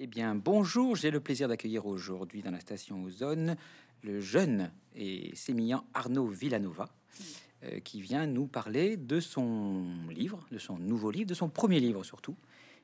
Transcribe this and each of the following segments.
Eh bien, bonjour, j'ai le plaisir d'accueillir aujourd'hui dans la station Ozone le jeune et sémillant Arnaud Villanova, euh, qui vient nous parler de son livre, de son nouveau livre, de son premier livre surtout,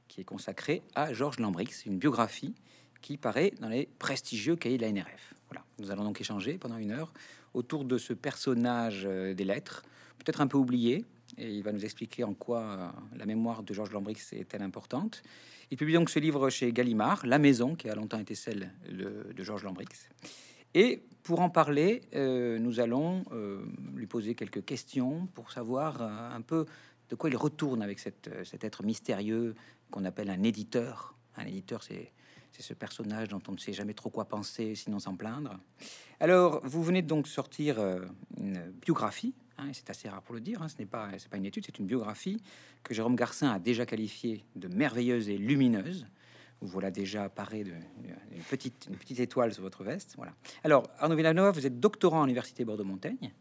qui est consacré à Georges Lambrix, une biographie qui paraît dans les prestigieux cahiers de la NRF. Voilà, nous allons donc échanger pendant une heure autour de ce personnage euh, des lettres, peut-être un peu oublié, et il va nous expliquer en quoi euh, la mémoire de Georges Lambrix est-elle importante. Il publie donc ce livre chez Gallimard, La Maison, qui a longtemps été celle de Georges Lambrix. Et pour en parler, euh, nous allons euh, lui poser quelques questions pour savoir un peu de quoi il retourne avec cet être mystérieux qu'on appelle un éditeur. Un éditeur, c'est ce personnage dont on ne sait jamais trop quoi penser, sinon s'en plaindre. Alors, vous venez donc sortir une biographie Hein, c'est assez rare pour le dire, hein, ce n'est pas, une étude, c'est une biographie que Jérôme Garcin a déjà qualifiée de merveilleuse et lumineuse. Vous voilà déjà apparaît de, une, petite, une petite étoile sur votre veste. Voilà. Alors, Arnaud Villanova, vous êtes doctorant à l'Université Bordeaux-Montaigne.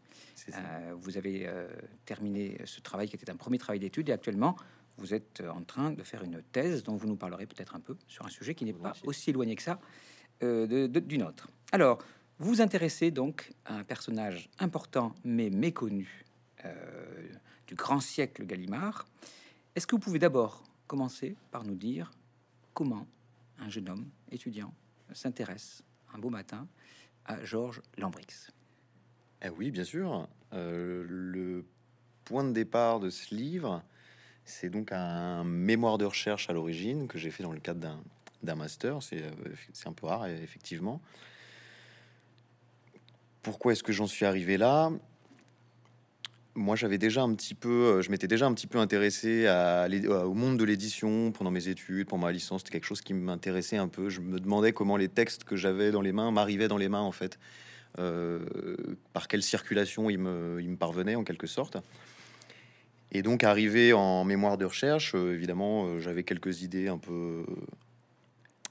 Euh, vous avez euh, terminé ce travail qui était un premier travail d'étude et actuellement, vous êtes en train de faire une thèse dont vous nous parlerez peut-être un peu sur un sujet qui n'est pas aussi éloigné que ça euh, de, d'une autre. Alors, vous intéressez donc à un personnage important mais méconnu euh, du grand siècle Gallimard. Est-ce que vous pouvez d'abord commencer par nous dire comment un jeune homme étudiant s'intéresse un beau matin à Georges Lambrix eh Oui, bien sûr. Euh, le point de départ de ce livre, c'est donc un mémoire de recherche à l'origine que j'ai fait dans le cadre d'un master. Euh, c'est un peu rare, effectivement. Pourquoi est-ce que j'en suis arrivé là? Moi, j'avais déjà un petit peu, euh, je m'étais déjà un petit peu intéressé à, au monde de l'édition pendant mes études, pour ma licence. C'était quelque chose qui m'intéressait un peu. Je me demandais comment les textes que j'avais dans les mains m'arrivaient dans les mains, en fait. Euh, par quelle circulation ils me, ils me parvenaient, en quelque sorte. Et donc, arrivé en mémoire de recherche, euh, évidemment, j'avais quelques idées un peu,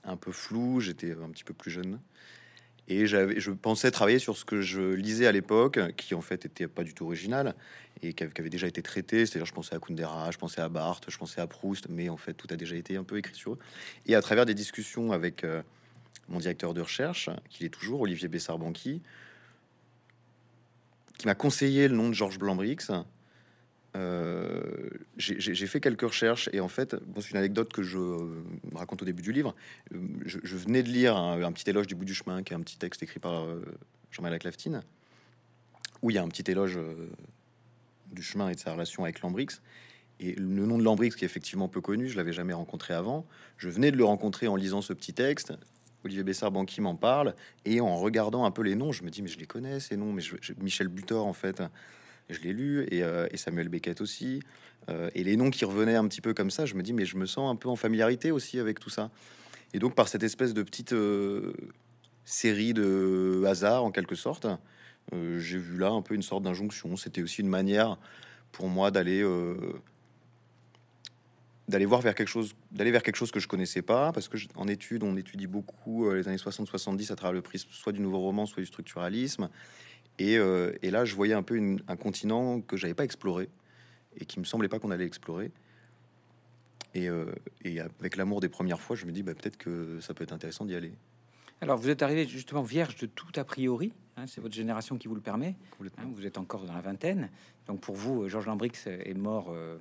un peu floues. J'étais un petit peu plus jeune. Et je pensais travailler sur ce que je lisais à l'époque, qui en fait était pas du tout original et qui avait, déjà été traité. C'est-à-dire, je pensais à Kundera, je pensais à Barthes, je pensais à Proust, mais en fait, tout a déjà été un peu écrit sur eux. Et à travers des discussions avec euh, mon directeur de recherche, qui est toujours Olivier Bessard-Banqui, qui m'a conseillé le nom de Georges Blambrix, euh, j'ai fait quelques recherches et en fait, bon, c'est une anecdote que je raconte au début du livre. Euh, je, venais de lire un, petit éloge du bout du chemin, qui est un petit texte écrit par euh, Jean-Marie Laclaftine, où il y a un petit éloge du chemin et de sa relation avec Lambrix. Et le nom de Lambrix, qui est effectivement peu connu, je l'avais jamais rencontré avant. Je venais de le rencontrer en lisant ce petit texte. Olivier Bessard-Banqui m'en parle et en regardant un peu les noms, je me dis mais je les connais ces noms, mais je, Michel Butor en fait je l'ai lu, et, euh, Samuel Beckett aussi. Euh, et les noms qui revenaient un petit peu comme ça, je me dis, mais je me sens un peu en familiarité aussi avec tout ça. Et donc, par cette espèce de petite euh, série de hasard, en quelque sorte, j'ai vu là un peu une sorte d'injonction. C'était aussi une manière pour moi d'aller d'aller voir vers quelque chose, d'aller vers quelque chose que je connaissais pas, parce que en études, on étudie beaucoup les années 60-70 à travers le prisme soit du nouveau roman, soit du structuralisme. Euh, et, là, je voyais un peu un continent que j'avais pas exploré et qui me semblait pas qu'on allait explorer. Et, euh, avec l'amour des premières fois, je me dis bah, peut-être que ça peut être intéressant d'y aller. Alors, vous êtes arrivé justement vierge de tout a priori. Hein, c'est votre génération qui vous le permet. Hein, vous êtes encore dans la vingtaine. Donc, pour vous, Georges Lambrix est mort euh,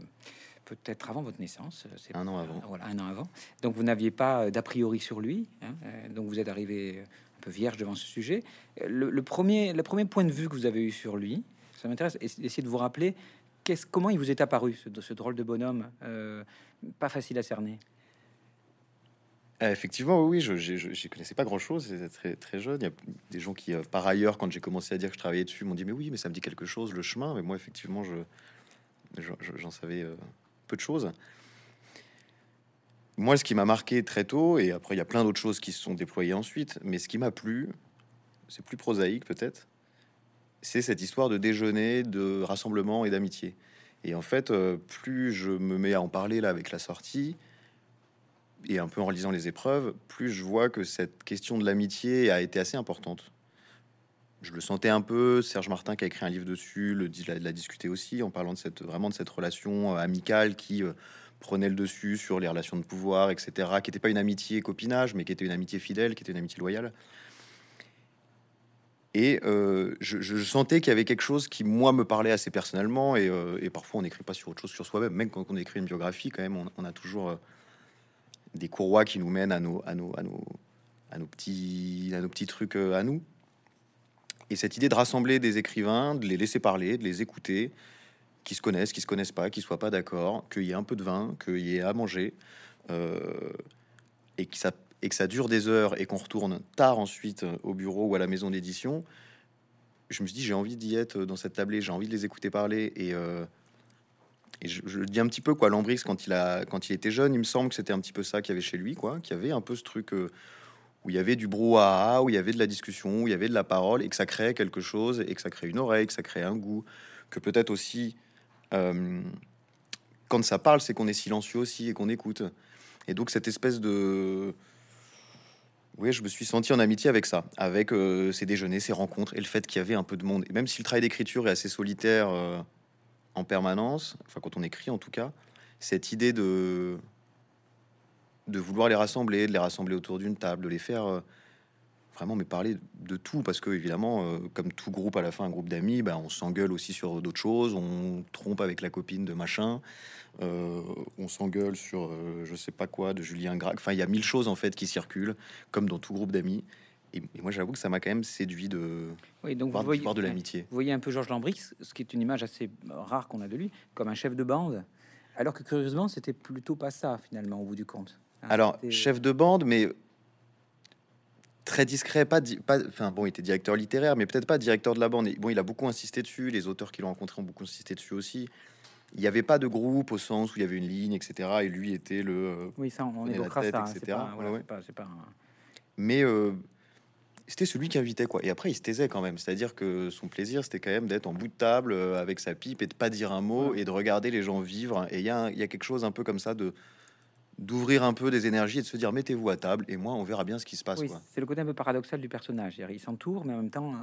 peut-être avant votre naissance. C'est un an avant. Voilà, un an avant. Donc, vous n'aviez pas d'a priori sur lui. Hein, donc, vous êtes arrivé peu vierge devant ce sujet. Le, premier, le premier point de vue que vous avez eu sur lui, ça m'intéresse, essayer de vous rappeler comment il vous est apparu, ce, drôle de bonhomme, euh, pas facile à cerner. Euh, effectivement, oui, je connaissais pas grand-chose, c'était très, très jeune. Il y a des gens qui, euh, par ailleurs, quand j'ai commencé à dire que je travaillais dessus, m'ont dit, mais oui, mais ça me dit quelque chose, le chemin. Mais moi, effectivement, je, j'en savais peu de choses moi, ce qui m'a marqué très tôt, et après, il y a plein d'autres choses qui se sont déployées ensuite, mais ce qui m'a plu, c'est plus prosaïque peut-être, c'est cette histoire de déjeuner, de rassemblement et d'amitié. Et en fait, euh, plus je me mets à en parler là avec la sortie, et un peu en lisant les épreuves, plus je vois que cette question de l'amitié a été assez importante. Je le sentais un peu. Serge Martin, qui a écrit un livre dessus, le l'a discuté aussi en parlant de cette vraiment de cette relation euh, amicale qui euh, prenait le dessus sur les relations de pouvoir, etc., qui n'était pas une amitié copinage, mais qui était une amitié fidèle, qui était une amitié loyale. Et euh, je, sentais qu'il y avait quelque chose qui, moi, me parlait assez personnellement. Et, euh, parfois, on n'écrit pas sur autre chose sur soi-même. Même quand on écrit une biographie, quand même, on, a toujours euh, des courroies qui nous mènent à nos, petits trucs à nous. Et cette idée de rassembler des écrivains, de les laisser parler, de les écouter, qui se connaissent, qui se connaissent pas, qui soient pas d'accord, qu'il y ait un peu de vin, qu'il y ait à manger, et que ça et que ça dure des heures et qu'on retourne tard ensuite euh, au bureau ou à la maison d'édition, je me suis dit j'ai envie d'y être dans cette tablée, j'ai envie de les écouter parler et, euh, je, je, dis un petit peu quoi Lambrix quand il a quand il était jeune, il me semble que c'était un petit peu ça qu'il y avait chez lui quoi, qu'il y avait un peu ce truc euh, où il y avait du brouhaha, où il y avait de la discussion, où il y avait de la parole et que ça créait quelque chose et que ça crée une oreille, que ça crée un goût, que peut-être aussi quand ça parle, c'est qu'on est silencieux aussi et qu'on écoute. Et donc cette espèce de oui, je me suis senti en amitié avec ça, avec euh, ces déjeuners, ces rencontres et le fait qu'il y avait un peu de monde. Et même si le travail d'écriture est assez solitaire euh, en permanence, enfin quand on écrit en tout cas, cette idée de de vouloir les rassembler, de les rassembler autour d'une table, de les faire euh, vraiment mais parler de tout parce que évidemment comme tout groupe à la fin un groupe d'amis bah, on s'engueule aussi sur d'autres choses on trompe avec la copine de machin euh, on s'engueule sur euh, je sais pas quoi de Julien Gracq. Enfin, il y a mille choses en fait qui circulent, comme dans tout groupe d'amis. Et, moi, j'avoue que ça m'a quand même séduit de oui, donc voir, vous voyez, de l'amitié. Vous voyez un peu Georges Lambrix, ce qui est une image assez rare qu'on a de lui, comme un chef de bande. Alors que curieusement, c'était plutôt pas ça finalement au bout du compte. Hein, Alors, chef de bande, mais très discret, pas, pas, enfin bon, il était directeur littéraire, mais peut-être pas directeur de la bande. bon, il a beaucoup insisté dessus. Les auteurs qui l'ont rencontré ont beaucoup insisté dessus aussi il n'y avait pas de groupe au sens où il y avait une ligne, etc. Et lui était le. Oui, ça, on évoquera ça. Etc. Mais euh, c'était celui qui invitait, quoi. Et après, il se taisait quand même. C'est-à-dire que son plaisir, c'était quand même d'être en bout de table euh, avec sa pipe et de pas dire un mot et de regarder les gens vivre. Et il y, y a quelque chose un peu comme ça de d'ouvrir un peu des énergies et de se dire mettez-vous à table et moi on verra bien ce qui se passe. c'est le côté un peu paradoxal du personnage. Il s'entoure, mais en même temps,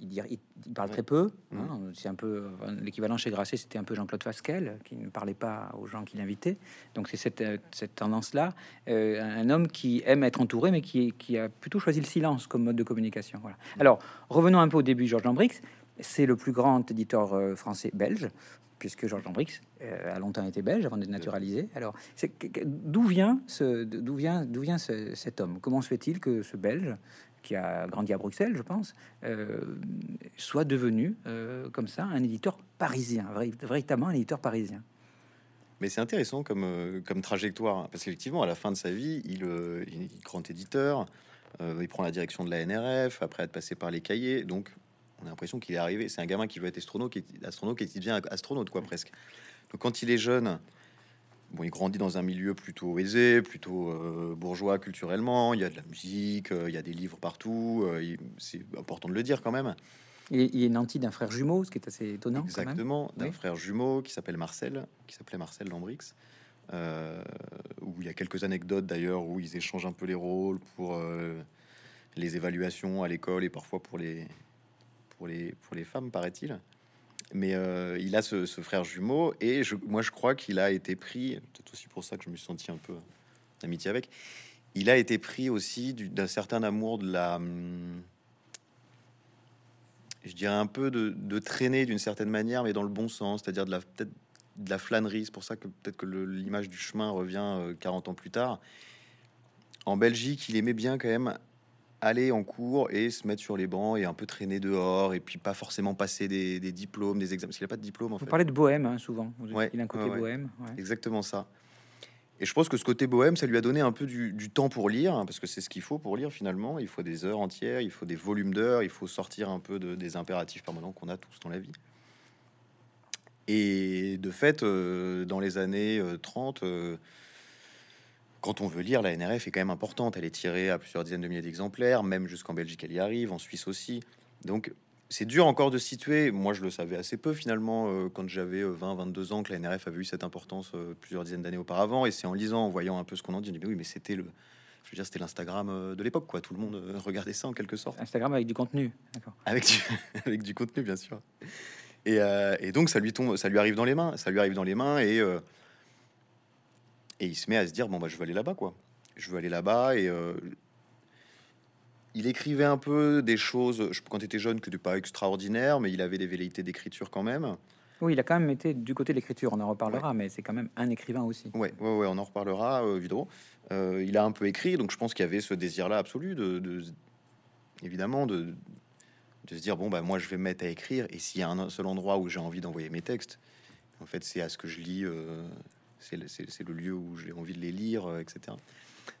il, il, parle très peu. Mmh. Hein. c'est un peu l'équivalent chez Grasset, c'était un peu Jean-Claude Fasquelle qui ne parlait pas aux gens qu'il invitait. Donc c'est cette, euh, tendance-là, euh, un homme qui aime être entouré, mais qui, qui, a plutôt choisi le silence comme mode de communication. Voilà. Mmh. Alors revenons un peu au début. Georges Lambrix, c'est le plus grand éditeur euh, français belge. Puisque Georges Lambrix a longtemps été belge avant d'être naturalisé. Alors, d'où vient ce, d'où vient, d'où vient cet homme? Comment se fait-il que ce Belge qui a grandi à Bruxelles, je pense, euh, soit devenu euh, comme ça un éditeur parisien, véritablement un éditeur parisien? Mais c'est intéressant comme, euh, comme trajectoire, hein, parce qu'effectivement, à la fin de sa vie, il, est grand éditeur, il prend la direction de la NRF, après être passé par les cahiers, donc on a l'impression qu'il est arrivé, c'est un gamin qui veut être astronaute, qui est astronaute, qui devient astronaute, quoi, presque. Donc quand il est jeune, Bon, il grandit dans un milieu plutôt aisé, plutôt euh, bourgeois culturellement. Il y a de la musique, euh, il y a des livres partout. Euh, c'est important de le dire quand même. Il, est nanti d'un frère jumeau, ce qui est assez étonnant. Exactement, d'un frère jumeau qui s'appelle Marcel, qui s'appelait Marcel Lambrix. où il y a quelques anecdotes d'ailleurs où ils échangent un peu les rôles pour les évaluations à l'école et parfois pour les, pour les, pour les femmes, paraît-il. Mais euh, il a ce, frère jumeau et je, moi je crois qu'il a été pris, peut-être aussi pour ça que je me suis senti un peu d'amitié avec. Il a été pris aussi d'un certain amour de la, hum, je dirais un peu de, traîner d'une certaine manière, mais dans le bon sens, c'est-à-dire de la peut-être de la flânerie. C'est pour ça que peut-être que l'image du chemin revient 40 euh, ans plus tard. En Belgique, il aimait bien quand même aller en cours et se mettre sur les bancs et un peu traîner dehors et puis pas forcément passer des, diplômes, des examens. Parce qu'il n'a pas de diplôme en Vous parlez de bohème hein, souvent. ouais, il a un côté bohème. Exactement ça. Et je pense que ce côté bohème, ça lui a donné un peu du, temps pour lire, hein, parce que c'est ce qu'il faut pour lire finalement. Il faut des heures entières, il faut des volumes d'heures, il faut sortir un peu de, des impératifs permanents qu'on a tous dans la vie. Et de fait, euh, dans les années 30, euh, quand on veut lire, la NRF est quand même importante. Elle est tirée à plusieurs dizaines de milliers d'exemplaires, même jusqu'en Belgique, elle y arrive, en Suisse aussi. Donc, c'est dur encore de situer. Moi, je le savais assez peu finalement euh, quand j'avais 20, euh, 22 ans que la NRF avait eu cette importance euh, plusieurs dizaines d'années auparavant. Et c'est en lisant, en voyant un peu ce qu'on en dit, on dit mais oui, mais c'était le, je veux dire, c'était l'Instagram de l'époque, quoi. Tout le monde regardait ça en quelque sorte. Instagram avec du contenu, Avec du, avec du contenu, bien sûr. Et, et, donc, ça lui tombe, ça lui arrive dans les mains. Ça lui arrive dans les mains et Et il se met à se dire bon bah je veux aller là-bas quoi. Je veux aller là-bas et euh, il écrivait un peu des choses je, quand il était jeune que de pas extraordinaire, mais il avait des velléités d'écriture quand même. Oui, il a quand même été du côté de l'écriture, on en reparlera, mais c'est quand même un écrivain aussi. Ouais, ouais, ouais on en reparlera, euh, Vidro. Euh, il a un peu écrit, donc je pense qu'il y avait ce désir-là absolu de, de évidemment, de, de se dire bon bah moi je vais me mettre à écrire et s'il y a un seul endroit où j'ai envie d'envoyer mes textes, en fait c'est à ce que je lis, euh, c'est le, lieu où j'ai envie de les lire, euh, etc.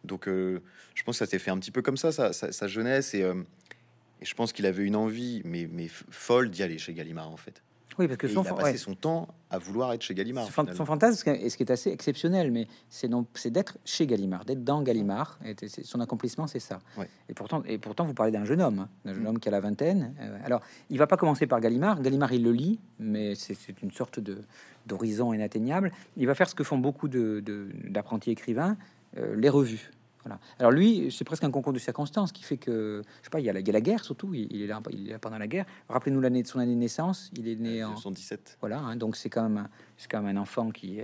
Donc euh, je pense que ça s'est fait un petit peu comme ça, sa, jeunesse et, et, je pense qu'il avait une envie mais, mais folle d'y aller chez Gallimard en fait. Oui, parce que son, il a passé son temps à vouloir être chez Gallimard. Son, fantasme, et ce qui est assez exceptionnel, mais c'est c'est d'être chez Gallimard, d'être dans Gallimard. Et son accomplissement, c'est ça. Et pourtant, et pourtant, vous parlez d'un jeune homme, hein, d'un jeune mm. homme qui a la vingtaine. Euh, alors, il va pas commencer par Gallimard. Gallimard, il le lit, mais c'est une sorte de d'horizon inatteignable. Il va faire ce que font beaucoup d'apprentis de, écrivains, euh, les revues. Alors lui, c'est presque un concours de circonstances qui fait que, je sais pas, il y a la, la guerre surtout, il, est là, il est là pendant la guerre. Rappelez-nous l'année de son année de naissance, il est né en 77. Voilà, hein, donc c'est quand même, quand même un enfant qui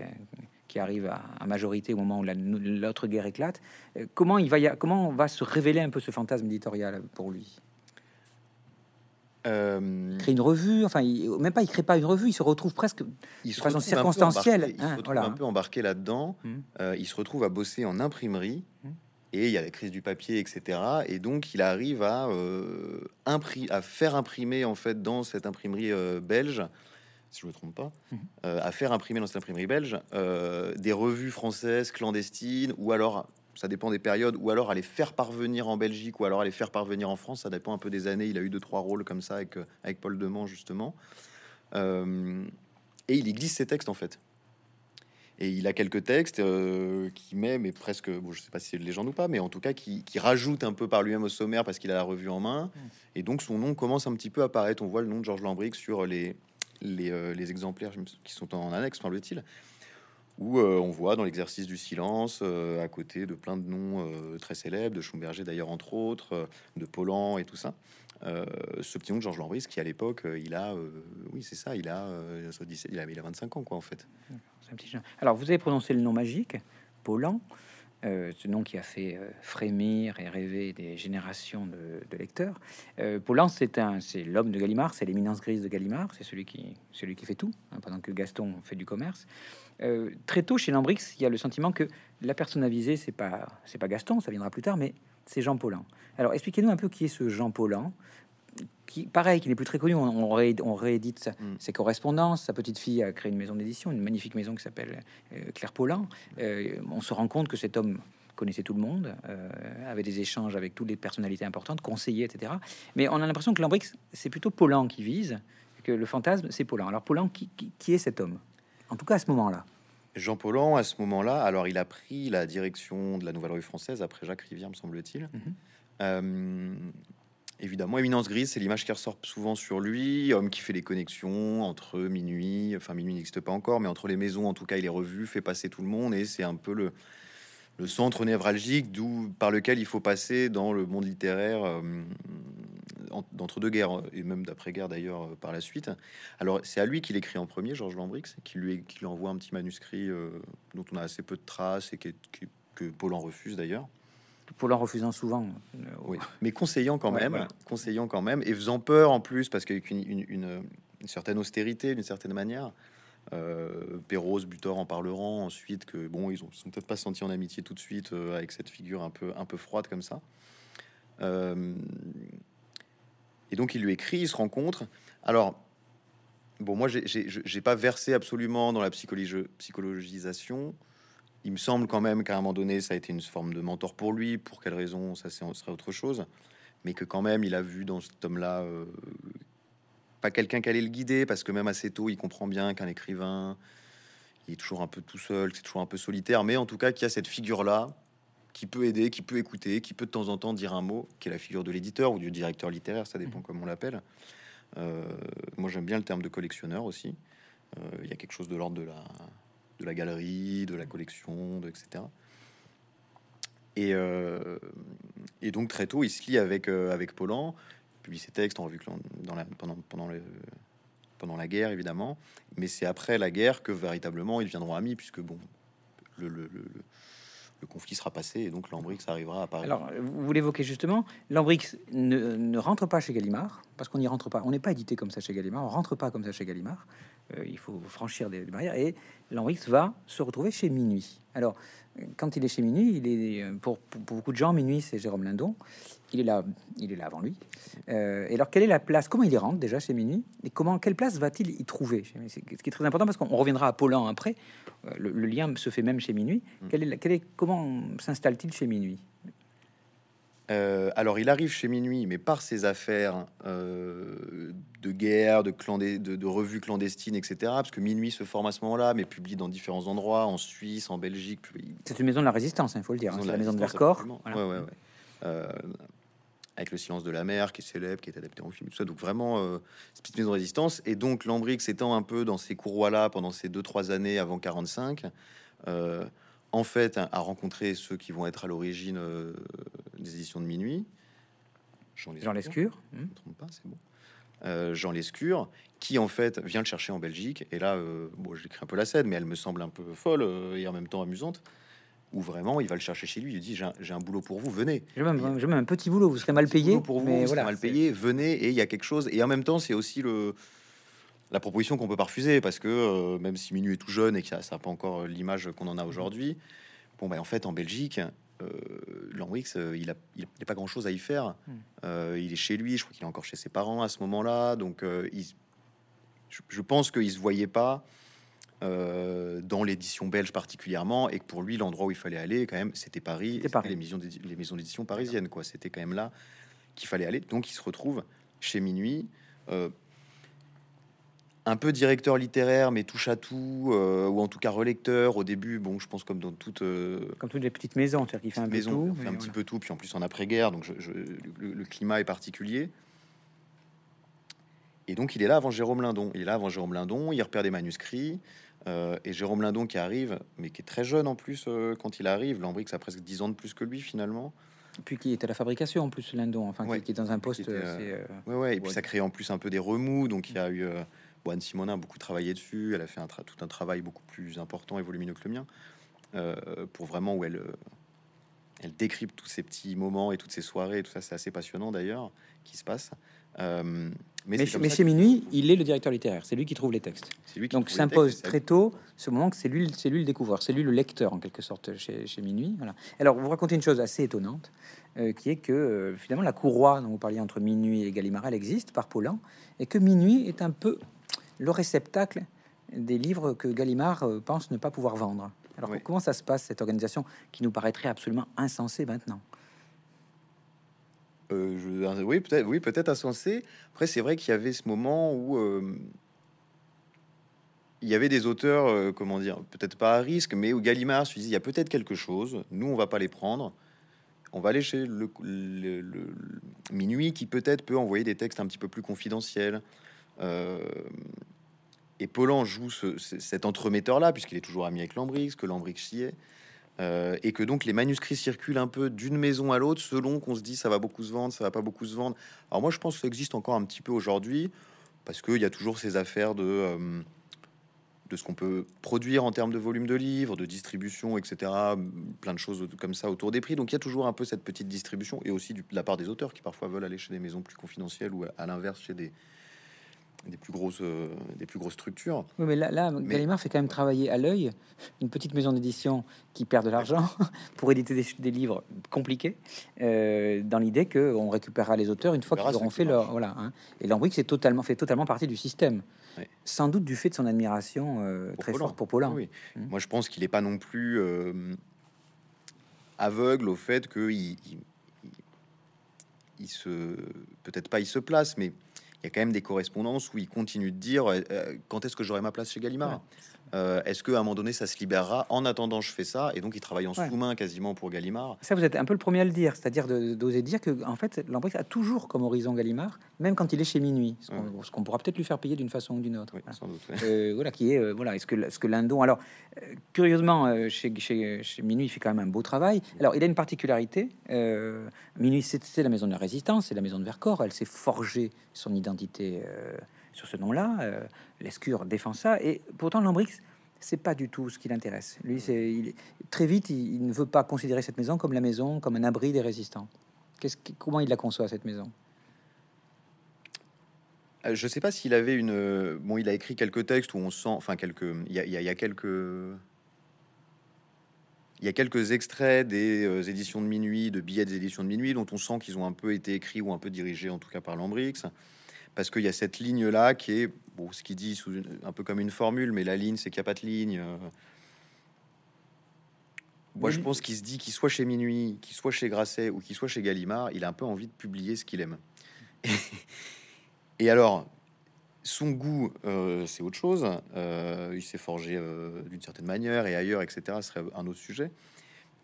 qui arrive à, majorité au moment où l'autre guerre éclate. Euh, comment il va, y comment va se révéler un peu ce fantasme éditorial pour lui? Euh... crée une revue, enfin, même pas, il crée pas une revue, il se retrouve presque il se façon circonstancielle. Il se hein, retrouve un peu embarqué là-dedans. Hum. Euh, il se retrouve à bosser en imprimerie. Hum et il y a la crise du papier, etc. Et donc, il arrive à, euh, à faire imprimer, en fait, dans cette imprimerie euh, belge, si je me trompe pas, mhm. euh, à faire imprimer dans cette imprimerie belge des revues françaises clandestines, ou alors, ça dépend des périodes, ou alors à les faire parvenir en Belgique, ou alors à les faire parvenir en France, ça dépend un peu des années. Il a eu deux, trois rôles comme ça avec, avec Paul Demont, justement. et il y glisse ses textes, en fait. Et il a quelques textes euh, qui met, mais presque, bon, je sais pas si c'est une légende ou pas, mais en tout cas qui, rajoute un peu par lui-même au sommaire parce qu'il a la revue en main. Mm. Et donc son nom commence un petit peu à apparaître. On voit le nom de Georges Lambric sur les, les, euh, exemplaires qui sont en annexe, semble-t-il. Où euh, on voit dans l'exercice du silence, à côté de plein de noms très célèbres, de Schumberger d'ailleurs entre autres, de Paulan et tout ça. ce petit nom de Georges Lambris qui à l'époque il a oui c'est ça il a, il a il a 25 ans quoi en fait alors, vous avez prononcé le nom magique, Paulan, euh, ce nom qui a fait euh, frémir et rêver des générations de, lecteurs. Euh, c'est un, c'est l'homme de Gallimard, c'est l'éminence grise de Gallimard, c'est celui qui, celui qui fait tout, hein, pendant que Gaston fait du commerce. très tôt chez Lambrix, il y a le sentiment que la personne avisée, c'est pas, c'est pas Gaston, ça viendra plus tard, mais c'est Jean Paulin. Alors, expliquez-nous un peu qui est ce Jean Paulin qui, pareil, qui n'est plus très connu. On, réédite mm. ses correspondances. Sa petite fille a créé une maison d'édition, une magnifique maison qui s'appelle euh, Claire Paulin. Euh, on se rend compte que cet homme connaissait tout le monde, euh, avait des échanges avec toutes les personnalités importantes, conseillers, etc. Mais on a l'impression que Lambrix, c'est plutôt Paulin qui vise, que le fantasme, c'est Paulin. Alors Paulin, qui, est cet homme? En tout cas, à ce moment-là. Jean Paulin, à ce moment-là, alors il a pris la direction de la Nouvelle Rue Française après Jacques Rivière, me semble-t-il. Mm-hmm évidemment, éminence grise, c'est l'image qui ressort souvent sur lui, homme qui fait les connexions entre minuit, enfin minuit n'existe pas encore, mais entre les maisons, en tout cas, il est revu, fait passer tout le monde, et c'est un peu le, centre névralgique d'où par lequel il faut passer dans le monde littéraire euh, d'entre deux guerres et même d'après-guerre d'ailleurs euh, par la suite. Alors c'est à lui qu'il écrit en premier, Georges Lambrix, qui lui, envoie un petit manuscrit euh, dont on a assez peu de traces et que Paul en refuse d'ailleurs pour leur refusant souvent. Euh, oui, mais conseillant quand même, conseillant quand même, et faisant peur en plus, parce qu'avec une, une, certaine austérité, d'une certaine manière. Euh, Perros, Butor en parleront ensuite que bon, ils ont sont peut-être pas senti en amitié tout de suite euh, avec cette figure un peu un peu froide comme ça. Euh, et donc il lui écrit, ils se rencontrent. Alors bon, moi j'ai pas versé absolument dans la psychologie, psychologisation il me semble quand même qu'à un moment donné, ça a été une forme de mentor pour lui. Pour quelle raison, ça serait autre chose. Mais que quand même, il a vu dans cet homme-là euh, pas quelqu'un qui allait le guider, parce que même assez tôt, il comprend bien qu'un écrivain, il est toujours un peu tout seul, c'est toujours un peu solitaire, mais en tout cas, qu'il y a cette figure-là qui peut aider, qui peut écouter, qui peut de temps en temps dire un mot, qui est la figure de l'éditeur ou du directeur littéraire, ça dépend mmh. comme on l'appelle. Euh, moi, j'aime bien le terme de collectionneur aussi. Euh, il y a quelque chose de l'ordre de la de la galerie, de la collection, de, etc. Et, euh, et, donc très tôt, il se lie avec, euh, avec Paulan, publie ses textes en vue dans pendant, pendant, le, pendant la guerre, évidemment. Mais c'est après la guerre que véritablement ils deviendront amis, puisque bon, le, le, le, le conflit sera passé et donc Lambrix arrivera à Paris. Alors, vous l'évoquez justement, Lambrix ne, rentre pas chez Gallimard parce qu'on n'y rentre pas. On n'est pas édité comme ça chez Gallimard, on rentre pas comme ça chez Gallimard. Euh, il faut franchir des, barrières et Lambrix va se retrouver chez Minuit. Alors, quand il est chez Minuit, il est pour, beaucoup de gens, Minuit, c'est Jérôme Lindon. Il est là, il est là avant lui. Euh, et alors, quelle est la place Comment il y rentre déjà chez Minuit Et comment, quelle place va-t-il y trouver Ce qui est très important parce qu'on reviendra à Paulan après. Le, le, lien se fait même chez Minuit. Mm. Quelle est, la, est, comment s'installe-t-il chez Minuit? Euh, alors, il arrive chez Minuit, mais par ses affaires euh, de guerre, de, clandé de, de, revues clandestines, etc. Parce que Minuit se forme à ce moment-là, mais publie dans différents endroits, en Suisse, en Belgique. C'est une maison de la résistance, il hein, faut le dire. C'est la, la maison de Vercors. Voilà. Ouais, ouais, ouais. Euh, avec le silence de la mer, qui est célèbre, qui est adapté en film, tout ça. Donc vraiment, euh, petite maison de résistance. Et donc Lambrix étant un peu dans ces courroies-là pendant ces deux trois années avant 45, euh, en fait, a rencontré ceux qui vont être à l'origine euh, des éditions de minuit. Jean Lescure, Jean Lescure. Mmh. trompe pas, c'est bon. Euh, Jean Lescure, qui en fait vient le chercher en Belgique. Et là, euh, bon, j'écris un peu la scène, mais elle me semble un peu folle euh, et en même temps amusante où vraiment il va le chercher chez lui. Il dit j'ai un, boulot pour vous, venez. J'ai même, même, un petit boulot, vous serez mal payé pour vous, mais vous voilà, mal payé. Venez et il y a quelque chose. Et en même temps, c'est aussi le la proposition qu'on peut pas refuser parce que euh, même si Minuit est tout jeune et que ça n'a pas encore l'image qu'on en a aujourd'hui, bon ben en fait en Belgique. Euh, euh, il a, il n'a pas grand chose à y faire. Euh, il est chez lui, je crois qu'il est encore chez ses parents à ce moment-là. Donc, euh, il, je, je, pense qu'il se voyait pas euh, dans l'édition belge particulièrement, et que pour lui, l'endroit où il fallait aller, quand même, c'était Paris, c'était Paris. Les, maisons les maisons d'édition parisiennes, quoi. C'était quand même là qu'il fallait aller. Donc, il se retrouve chez Minuit. Euh, un peu directeur littéraire, mais touche à tout, euh, ou en tout cas relecteur. Au début, bon, je pense comme dans toutes, comme toutes les petites maisons, c'est-à-dire qu'il fait un maison, fait un voilà. petit peu tout. Puis en plus en après-guerre, donc je, je, le, le, climat est particulier. Et donc il est là avant Jérôme Lindon. Il est là avant Jérôme Lindon. Il repère des manuscrits. Euh, et Jérôme Lindon qui arrive, mais qui est très jeune en plus euh, quand il arrive. Lambrix a presque 10 ans de plus que lui finalement. Et puis qui est à la fabrication en plus, Lindon, enfin ouais, qui, qui, est dans un poste. Était, euh, ouais, ouais, et puis ça crée en plus un peu des remous. Donc il y a eu. Bon, Anne Simonin a beaucoup travaillé dessus. Elle a fait un tout un travail beaucoup plus important et volumineux que le mien euh, pour vraiment où elle elle décrypte tous ces petits moments et toutes ces soirées. Et tout ça, c'est assez passionnant d'ailleurs qui se passe. Euh, mais, mais, mais chez Minuit, il est le directeur littéraire. C'est lui qui trouve les textes. Lui Donc s'impose très tôt ce moment que c'est lui, c'est lui le découvreur, c'est lui le lecteur en quelque sorte chez, chez Minuit. Voilà. Alors vous racontez une chose assez étonnante, euh, qui est que euh, finalement la courroie dont vous parliez entre Minuit et Gallimard, elle existe par Paulin, et que Minuit est un peu le réceptacle des livres que Gallimard pense ne pas pouvoir vendre. Alors oui. comment ça se passe cette organisation qui nous paraîtrait absolument insensée maintenant? Euh, oui, peut-être, oui, peut-être insensé. Après, c'est vrai qu'il y avait ce moment où euh, il y avait des auteurs, euh, comment dire, peut-être pas à risque, mais où Gallimard se dit il y a peut-être quelque chose. Nous, on va pas les prendre. On va aller chez le, minuit qui peut-être peut envoyer des textes un petit peu plus confidentiels. Et Paulan joue ce, cet entremetteur-là, puisqu'il est toujours ami avec Lambrix, que Lambrix y est. Euh, et que donc les manuscrits circulent un peu d'une maison à l'autre selon qu'on se dit ça va beaucoup se vendre, ça va pas beaucoup se vendre. Alors moi je pense que ça existe encore un petit peu aujourd'hui parce qu'il y a toujours ces affaires de, euh, de ce qu'on peut produire en termes de volume de livres, de distribution, etc. Plein de choses comme ça autour des prix. Donc il y a toujours un peu cette petite distribution et aussi de la part des auteurs qui parfois veulent aller chez des maisons plus confidentielles ou à l'inverse chez des, des plus grosses, euh, des plus grosses structures. Oui, mais là, là mais... Gallimard fait quand même travailler à l'œil une petite maison d'édition qui perd de l'argent pour éditer des, des livres compliqués, euh, dans l'idée que on récupérera les auteurs une fois qu'ils auront fait leur voilà. Hein. Et Lambrix c'est totalement fait totalement partie du système, oui. sans doute du fait de son admiration euh, très forte pour Paulin. Oui. Mmh. Moi, je pense qu'il n'est pas non plus aveugle au fait qu'il il, il, il se peut-être pas il se place, mais il y a quand même des correspondances où il continue de dire euh, quand est-ce que j'aurai ma place chez Gallimard? Euh, Est-ce qu'à un moment donné ça se libérera En attendant, je fais ça. Et donc il travaille en ouais. sous-main quasiment pour Gallimard. Ça, vous êtes un peu le premier à le dire, c'est-à-dire d'oser dire que en fait Lambrix a toujours comme horizon Gallimard, même quand il est chez Minuit, ce qu'on ouais. qu pourra peut-être lui faire payer d'une façon ou d'une autre. Voilà. Sans doute, euh, voilà, qui est euh, voilà, est-ce que ce que Lindon alors curieusement chez, chez, chez, Minuit il fait quand même un beau travail. Alors il a une particularité. Minuit c'est la maison de la résistance, c'est la maison de Vercors. Elle s'est forgée son identité sur ce nom-là. Euh, Lescure défend ça, et pourtant Lambrix, c'est pas du tout ce qui l'intéresse. Lui, c'est très vite, il, ne veut pas considérer cette maison comme la maison, comme un abri des résistants. Qu'est-ce comment il la conçoit cette maison? Euh, Je sais pas s'il avait une. euh, Bon, il a écrit quelques textes où on sent. Enfin, quelques. Il y a, quelques. Il y a quelques extraits des éditions de minuit, de billets des éditions de minuit, dont on sent qu'ils ont un peu été écrits ou un peu dirigés, en tout cas par Lambrix. Parce qu'il y a cette ligne-là qui est, bon, ce qu'il dit sous une- un peu comme une formule, mais la ligne, c'est qu'il n'y a pas de ligne. euh. Moi, je pense qu'il se dit qu'il soit chez Minuit, qu'il soit chez Grasset ou qu'il soit chez Gallimard, il a un peu envie de publier ce qu'il aime. Et alors, son goût, euh, c'est autre chose. Euh, il s'est forgé euh, d'une certaine manière et ailleurs, etc. Ce serait un autre sujet.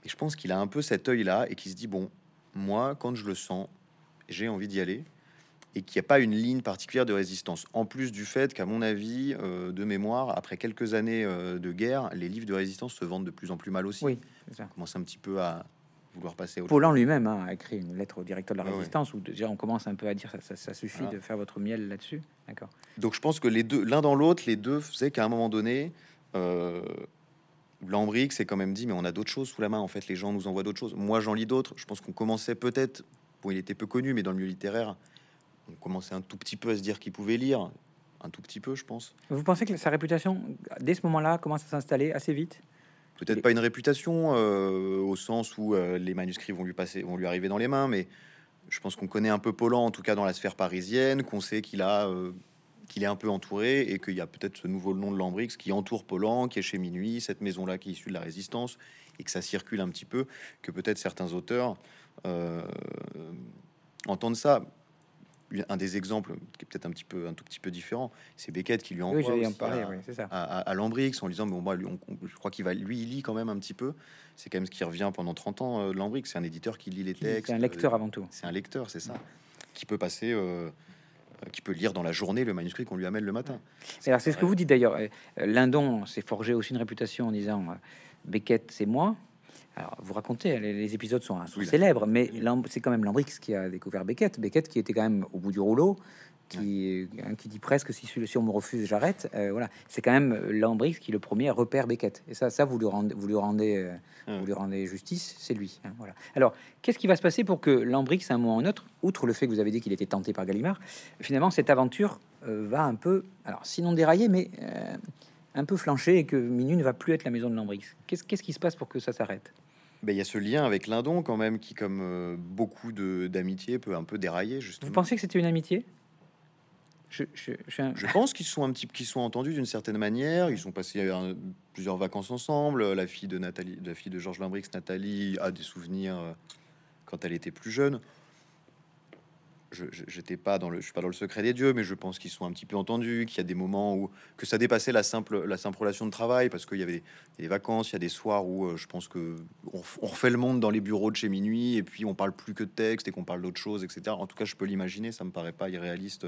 Et je pense qu'il a un peu cet œil-là et qui se dit bon, moi, quand je le sens, j'ai envie d'y aller et qu'il n'y a pas une ligne particulière de résistance. En plus du fait qu'à mon avis, euh, de mémoire, après quelques années euh, de guerre, les livres de résistance se vendent de plus en plus mal aussi. Oui, ça. On commence un petit peu à vouloir passer au Paulan lui-même hein, a écrit une lettre au directeur de la ouais. résistance où déjà on commence un peu à dire ça, ça, ça suffit Voilà. de faire votre miel là-dessus. D'accord. Donc je pense que les deux, l'un dans l'autre, les deux faisaient qu'à un moment donné, euh, Lambric s'est quand même dit, mais on a d'autres choses sous la main. En fait, les gens nous envoient d'autres choses. Moi, j'en lis d'autres. Je pense qu'on commençait peut-être, bon, il était peu connu, mais dans le milieu littéraire, on commençait un tout petit peu à se dire qu'il pouvait lire, un tout petit peu, je pense. Vous pensez que sa réputation, dès ce moment-là, commence à s'installer assez vite? Peut-être pas une réputation euh, au sens où euh, les manuscrits vont lui passer, vont lui arriver dans les mains, mais je pense qu'on connaît un peu Paulan, en tout cas dans la sphère parisienne, qu'on sait qu'il a, euh, qu'il est un peu entouré et qu'il y a peut-être ce nouveau nom de Lambrix qui entoure Paulan, qui est chez Minuit, cette maison-là qui est issue de la Résistance et que ça circule un petit peu, que peut-être certains auteurs euh, entendent ça. Un des exemples qui est peut-être un petit peu, un tout petit peu différent, c'est Beckett qui lui envoie Oui, aussi parler, à- oui, c'est à, à, à Lambrix en lui disant bon moi lui, on- je crois qu'il va lui il lit quand même un petit peu c'est quand même ce qui revient pendant 30 ans euh, Lambrix c'est un éditeur qui lit les textes C'est un lecteur euh, avant tout. c'est un lecteur c'est ça qui peut passer euh, qui peut lire dans la journée le manuscrit qu'on lui amène le matin Et alors, c'est ce que vous dites d'ailleurs. Euh, Lindon s'est forgé aussi une réputation en disant Beckett, c'est moi. Alors, vous racontez, les, les épisodes sont, sont Oui, célèbres, mais c'est quand même Lambrix qui a découvert Beckett. Beckett qui était quand même au bout du rouleau, qui, hein, qui dit presque si, si on me refuse, j'arrête. Euh, voilà, c'est quand même Lambrix qui le premier repère Beckett. Et ça, ça vous lui rendez, vous lui rendez, euh, Ouais. vous lui rendez justice, c'est lui. hein, voilà. Alors, qu'est-ce qui va se passer pour que Lambrix, à un moment ou un autre, outre le fait que vous avez dit qu'il était tenté par Gallimard, finalement, cette aventure euh, va un peu, alors sinon dérailler, mais euh, un peu flancher et que Minuit ne va plus être la maison de Lambrix. Qu'est-ce qui se passe pour que ça s'arrête? Il y a ce lien avec Lindon quand même qui comme euh, beaucoup de d'amitié peut un peu dérailler justement Vous pensez que c'était une amitié? Je, je- je suis un- Je pense qu'ils sont un petit, qu'ils sont entendus d'une certaine manière. Ils sont passés euh, plusieurs vacances ensemble. La fille de Nathalie, la fille de Georges Limbrix, Nathalie, a des souvenirs euh, quand elle était plus jeune. Je, j'étais pas dans le, je suis pas dans le secret des dieux, mais je pense qu'ils sont un petit peu entendus. Qu'il y a des moments où que ça dépassait la simple, la simple relation de travail, parce qu'il y avait des, vacances, il y a des soirs où euh, je pense que on, refait le monde dans les bureaux de chez minuit, et puis on parle plus que de texte et qu'on parle d'autre chose, etc. En tout cas, je peux l'imaginer. Ça me paraît pas irréaliste.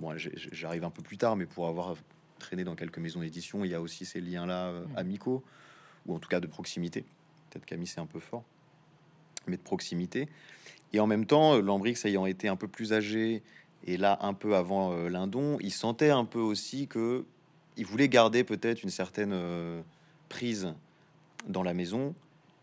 Bon, j'arrive un peu plus tard, mais pour avoir traîné dans quelques maisons d'édition, il y a aussi ces liens-là euh, amicaux, ou en tout cas de proximité. Peut-être qu'ami c'est un peu fort, mais de proximité. Et en même temps, euh, Lambrix ayant été un peu plus âgé, et là un peu avant euh, Lindon, il sentait un peu aussi que il voulait garder peut-être une certaine euh, prise dans la maison.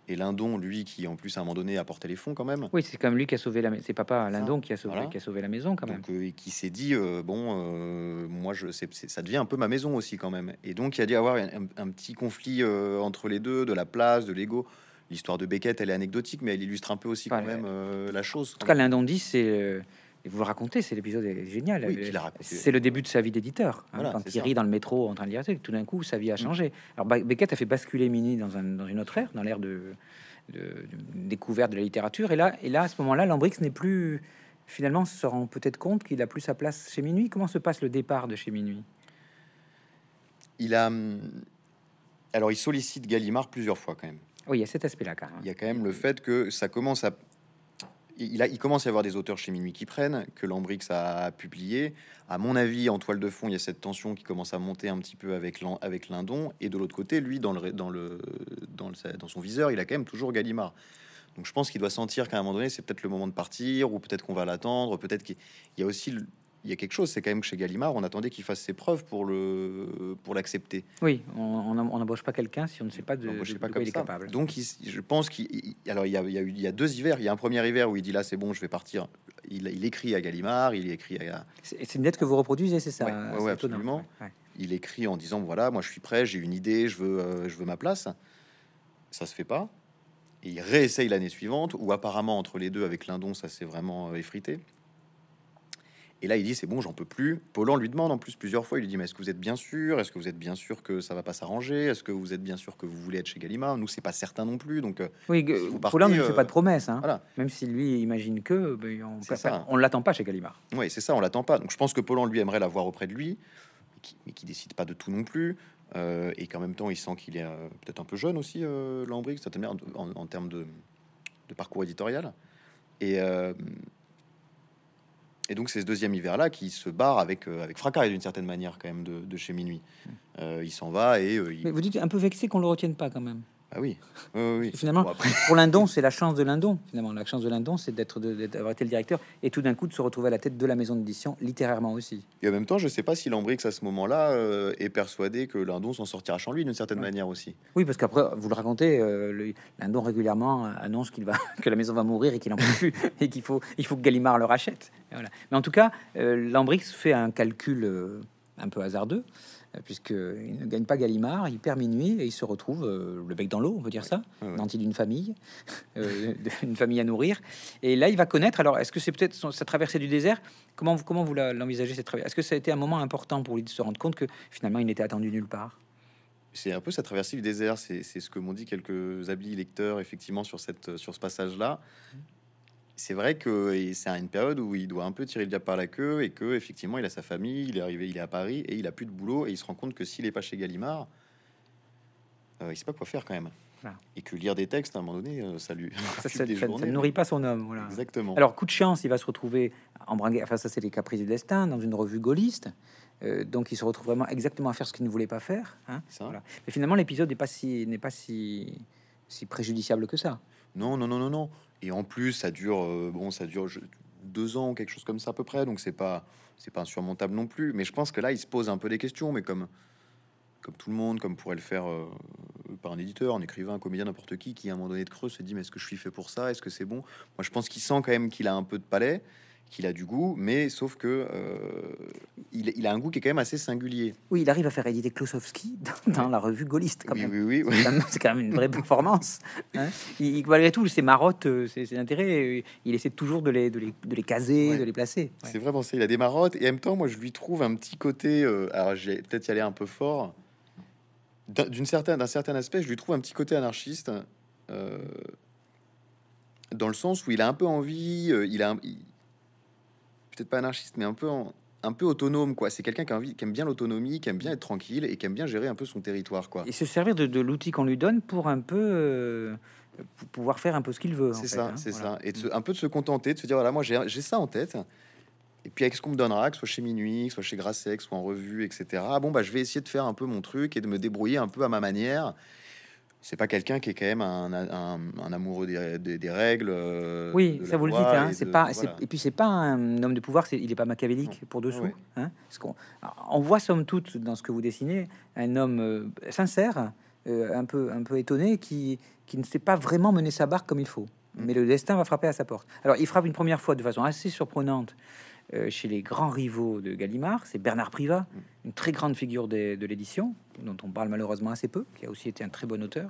Et Lindon, lui, qui en plus à un moment donné apportait les fonds quand même, Oui, c'est comme lui qui a sauvé la maison. C'est papa Lindon qui a sauvé, Voilà. qui a sauvé la maison quand même. Donc, euh, et qui s'est dit euh, bon, euh, moi, je, c'est, c'est- ça devient un peu ma maison aussi quand même. Et donc, il y a dû y avoir un, un- un petit conflit entre les deux, de la place, de l'ego. L'histoire de Beckett, elle est anecdotique, mais elle illustre un peu aussi quand même euh, la chose. En tout cas, Lindon dit, c'est. euh, et vous le racontez, c'est l'épisode est génial. Oui, qu'il a raconté. C'est le début de sa vie d'éditeur. hein, Voilà, quand il ça. rit dans le métro en train de lire, tout d'un coup, sa vie a Mm. changé. Alors, Beckett a fait basculer Minuit dans, un- dans une autre ère, dans l'ère de, de- de découverte de la littérature. Et là, et là à ce moment-là, Lambrix n'est plus. Finalement, se rend peut-être compte qu'il a plus sa place chez Minuit. Comment se passe le départ de chez Minuit? Il a. hum, Alors, il sollicite Gallimard plusieurs fois quand même. Oui, il y a cet aspect-là quand même. Il y a quand même le fait que ça commence à. Il, a, commence à y avoir des auteurs chez Minuit qui prennent, que Lambrix a publié. À mon avis, en toile de fond, il y a cette tension qui commence à monter un petit peu avec, avec Lindon. Et de l'autre côté, lui, dans, le, dans, le, dans, le- dans son viseur, il a quand même toujours Gallimard. Donc je pense qu'il doit sentir qu'à un moment donné, c'est peut-être le moment de partir, ou peut-être qu'on va l'attendre, peut-être qu'il il y a aussi il y a quelque chose. C'est quand même que chez Gallimard, on attendait qu'il fasse ses preuves pour le pour l'accepter. Oui, on n'embauche pas quelqu'un si on ne sait pas de, de, pas quoi il est capable. Donc, je pense qu'il alors il y, a, il y a eu il y a deux hivers. Il y a un premier hiver où il dit là c'est bon, je vais partir. Il, il écrit à Gallimard, il écrit à. C'est une lettre que vous reproduisez, c'est ça? Oui, ouais, absolument. Il écrit en disant voilà, moi je suis prêt, j'ai une idée, je veux euh, je veux ma place. Ça se fait pas. Et il réessaye l'année suivante, où apparemment entre les deux avec Lindon, ça s'est vraiment euh, effrité. Et là, il dit c'est bon, j'en peux plus. Paulan lui demande en plus plusieurs fois. Il lui dit mais est-ce que vous êtes bien sûr? Est-ce que vous êtes bien sûr que ça va pas s'arranger? Est-ce que vous êtes bien sûr que vous voulez être chez Gallimard? Nous, c'est pas certain non plus. Donc euh, oui, Paulan ne fait pas de promesses. Hein. Voilà. Même si lui imagine que ben, on, l'attend pas chez Gallimard. Oui, c'est ça, on l'attend pas. Donc je pense que Paulan lui aimerait l'avoir auprès de lui, mais qui décide pas de tout non plus. Euh, et qu'en même temps, il sent qu'il est euh, peut-être un peu jeune aussi, euh, Lambric, en, en, termes de, de, parcours éditorial. Et, euh, et donc, c'est ce deuxième hiver-là qui se barre avec, avec fracas, d'une certaine manière, quand même, de, de chez Minuit. il s'en va et. Il... Mais vous dites un peu vexé qu'on le retienne pas, quand même. Ah oui. Finalement, pour Lindon, c'est la chance de Lindon. Finalement, la chance de Lindon, c'est d'être d'avoir été le directeur et tout d'un coup de se retrouver à la tête de la maison d'édition, littérairement aussi. Et en même temps, je sais pas si Lambrix à ce moment-là euh, est persuadé que Lindon s'en sortira sans lui d'une certaine manière aussi. Oui, parce qu'après, vous le racontez, euh, Lindon régulièrement annonce qu'il va que la maison va mourir et qu'il en peut plus et qu'il faut il faut que Gallimard le rachète. Voilà. Mais en tout cas, euh, Lambrix fait un calcul un peu hasardeux puisqu'il ne gagne pas Gallimard, il perd minuit et il se retrouve euh, le bec dans l'eau, on peut dire ça, nanti d'une famille, euh, une famille à nourrir. Et là, il va connaître. Alors, est-ce que c'est peut-être sa traversée du désert? Comment vous, comment vous l'envisagez cette traversée? Est-ce que ça a été un moment important pour lui de se rendre compte que finalement, il n'était attendu nulle part? C'est un peu sa traversée du désert, c'est ce que m'ont dit quelques habiles lecteurs effectivement sur, cette, sur ce passage-là c'est vrai que c'est une période où il doit un peu tirer le diable par la queue et que effectivement il a sa famille, il est arrivé, il est à Paris et il a plus de boulot et il se rend compte que s'il est pas chez Gallimard, euh, il sait pas quoi faire quand même. Et que lire des textes à un moment donné, euh, ça lui ça, ne nourrit pas son homme. Voilà. Exactement. Alors coup de chance, il va se retrouver embringué. Enfin ça c'est les caprices du destin dans une revue gaulliste. Euh, donc il se retrouve vraiment exactement à faire ce qu'il ne voulait pas faire. Hein. Mais finalement l'épisode n'est pas si n'est pas si si préjudiciable que ça. Non non non non non. Et en plus, ça dure, euh, bon, ça dure deux ans, quelque chose comme ça à peu près. Donc c'est pas, c'est pas insurmontable non plus. Mais je pense que là, il se pose un peu des questions, mais comme, comme tout le monde, comme pourrait le faire euh, par un éditeur, un écrivain, un comédien, n'importe qui, qui à un moment donné de creux se dit, mais est-ce que je suis fait pour ça? Est-ce que c'est bon? Moi, je pense qu'il sent quand même qu'il a un peu de palais qu'il a du goût, mais sauf que euh, il, a un goût qui est quand même assez singulier. Oui, il arrive à faire éditer Klosowski dans, la revue gaulliste. Quand oui, oui, oui, C'est quand même une vraie performance. Hein. il, malgré tout, ses marottes, euh, ses, intérêts, il essaie toujours de les, de les, de les caser, de les placer. C'est vraiment ça. Il a des marottes et en même temps, moi, je lui trouve un petit côté. Euh, alors, j'ai peut-être y aller un peu fort. D'une certaine, d'un certain aspect, je lui trouve un petit côté anarchiste. dans le sens où il a un peu envie, il a, peut-être pas anarchiste, mais un peu, un peu autonome, quoi. C'est quelqu'un qui, envie, qui aime bien l'autonomie, qui aime bien être tranquille et qui aime bien gérer un peu son territoire, quoi. Et se servir de, l'outil qu'on lui donne pour un peu euh, pour pouvoir faire un peu ce qu'il veut. C'est ça, hein, c'est ça. Et un peu de se contenter, de se dire voilà, moi j'ai ça en tête. Et puis avec ce qu'on me donnera, que ce soit chez Minuit, que ce soit chez Grasset, soit en revue, etc. Bon, bah je vais essayer de faire un peu mon truc et de me débrouiller un peu à ma manière c'est pas quelqu'un qui est quand même un, un, amoureux des, des, règles. Euh, oui, ça vous le dites. Hein, c'est pas, et puis c'est pas un homme de pouvoir. il n'est pas machiavélique pour dessous. Hein, qu'on, on voit somme toute dans ce que vous dessinez un homme euh, sincère, euh, un peu un peu étonné, qui qui ne sait pas vraiment mener sa barque comme il faut. Mm. Mais le destin va frapper à sa porte. Alors il frappe une première fois de façon assez surprenante chez les grands rivaux de Gallimard, c'est Bernard Privat, mm. une très grande figure de, l'édition, dont on parle malheureusement assez peu, qui a aussi été un très bon auteur,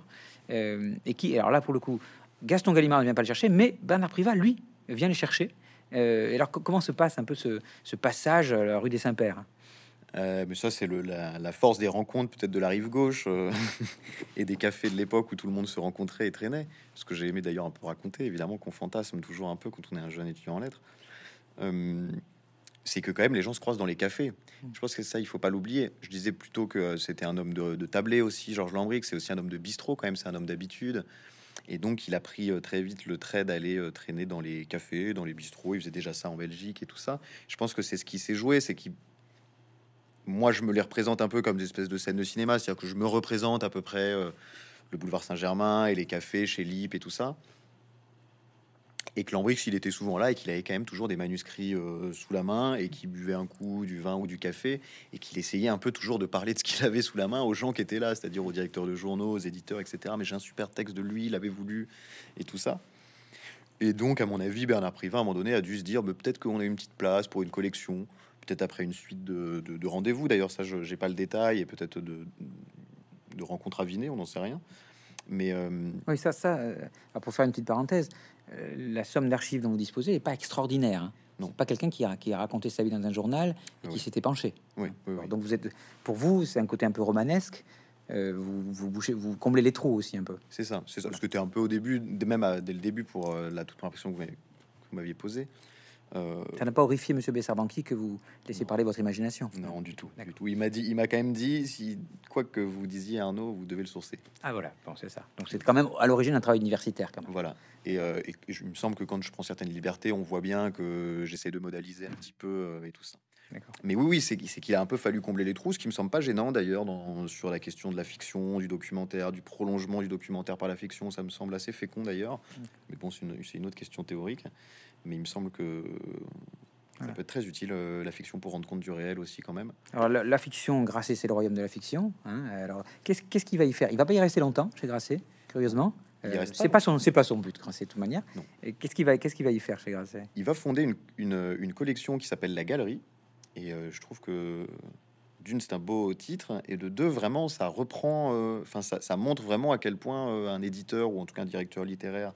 euh, et qui, alors là pour le coup, Gaston Gallimard ne vient pas le chercher, mais Bernard Privat, lui, vient le chercher. Euh, et alors comment se passe un peu ce, passage à la rue des Saints-Pères mais ça, c'est la, la, force des rencontres, peut-être de la rive gauche et des cafés de l'époque où tout le monde se rencontrait et traînait. Ce que j'ai aimé d'ailleurs un peu raconter, évidemment, qu'on fantasme toujours un peu quand on est un jeune étudiant en lettres c'est que quand même les gens se croisent dans les cafés. Mm. Je pense que ça, il faut pas l'oublier. Je disais plutôt que c'était un homme de, de aussi, Georges Lambric, c'est aussi un homme de bistrot quand même, c'est un homme d'habitude. Et donc il a pris euh, très vite le trait d'aller euh, traîner dans les cafés, dans les bistrots. Il faisait déjà ça en Belgique et tout ça. Je pense que c'est ce qui s'est joué, c'est qui moi je me les représente un peu comme des espèces de scènes de cinéma, c'est-à-dire que je me représente à peu près euh, le boulevard Saint-Germain et les cafés chez Lip et tout ça. Et que Lambrix, il était souvent là et qu'il avait quand même toujours des manuscrits euh, sous la main et qu'il buvait un coup du vin ou du café et qu'il essayait un peu toujours de parler de ce qu'il avait sous la main aux gens qui étaient là, c'est-à-dire aux directeurs de journaux, aux éditeurs, etc. Mais j'ai un super texte de lui, il avait voulu et tout ça. Et donc, à mon avis, Bernard Privin, à un moment donné, a dû se dire, mais peut-être qu'on a une petite place pour une collection, peut-être après une suite de, de- de rendez-vous. D'ailleurs, ça, je n'ai pas le détail, et peut-être de, de rencontres à on n'en sait rien. Mais euh, Oui, ça, ça, euh, alors, pour faire une petite parenthèse, la somme d'archives dont vous disposez n'est pas extraordinaire. hein. C'est pas quelqu'un qui a, qui a raconté sa vie dans un journal et qui Oui. s'était penché. oui. Donc vous êtes, pour vous, c'est un côté un peu romanesque. Euh, vous, vous bouchez, vous comblez les trous aussi un peu. c'est ça, c'est ça. Parce que tu es un peu au début, même à- dès le début, pour euh, la toute première question que vous m'aviez posée. Euh, Ça n'a pas horrifié Monsieur Bessarbanqui que vous laissez Non. parler votre imagination? non, du tout, du D'accord. tout. Il m'a dit, il m'a quand même dit, si quoi que vous disiez Arnaud, vous devez le sourcer. Ah voilà, bon, c'est ça. Donc c'est quand même à l'origine un travail universitaire quand même. Voilà. Et, euh, et je- il me semble que quand je prends certaines libertés, on voit bien que j'essaie de modaliser un petit peu euh, et tout ça. D'accord. Mais oui, oui, c'est qu'il a un peu fallu combler les trous, ce qui me semble pas gênant d'ailleurs dans- sur la question de la fiction, du documentaire, du prolongement du documentaire par la fiction. Ça me semble assez fécond d'ailleurs. Mais bon, c'est une, c'est une autre question théorique. Mais il me semble que ça peut être très utile, euh, la fiction, pour rendre compte du réel aussi quand même. Alors la, la fiction, Grasset, c'est le royaume de la fiction. hein. Alors qu'est-ce qu'il va y faire? Il va pas y rester longtemps chez Grasset, curieusement. Euh, c'est pas son, c'est pas son but, Grasset, de toute manière. Qu'est-ce qu'il va, qu'est-ce qu'il va y faire chez Grasset? Il va fonder une, une- une collection qui s'appelle La Galerie. Et euh, je trouve que d'une, c'est un beau titre. Et de deux, vraiment, ça reprend, euh, enfin, ça, ça montre vraiment à quel point euh, un éditeur ou en tout cas un directeur littéraire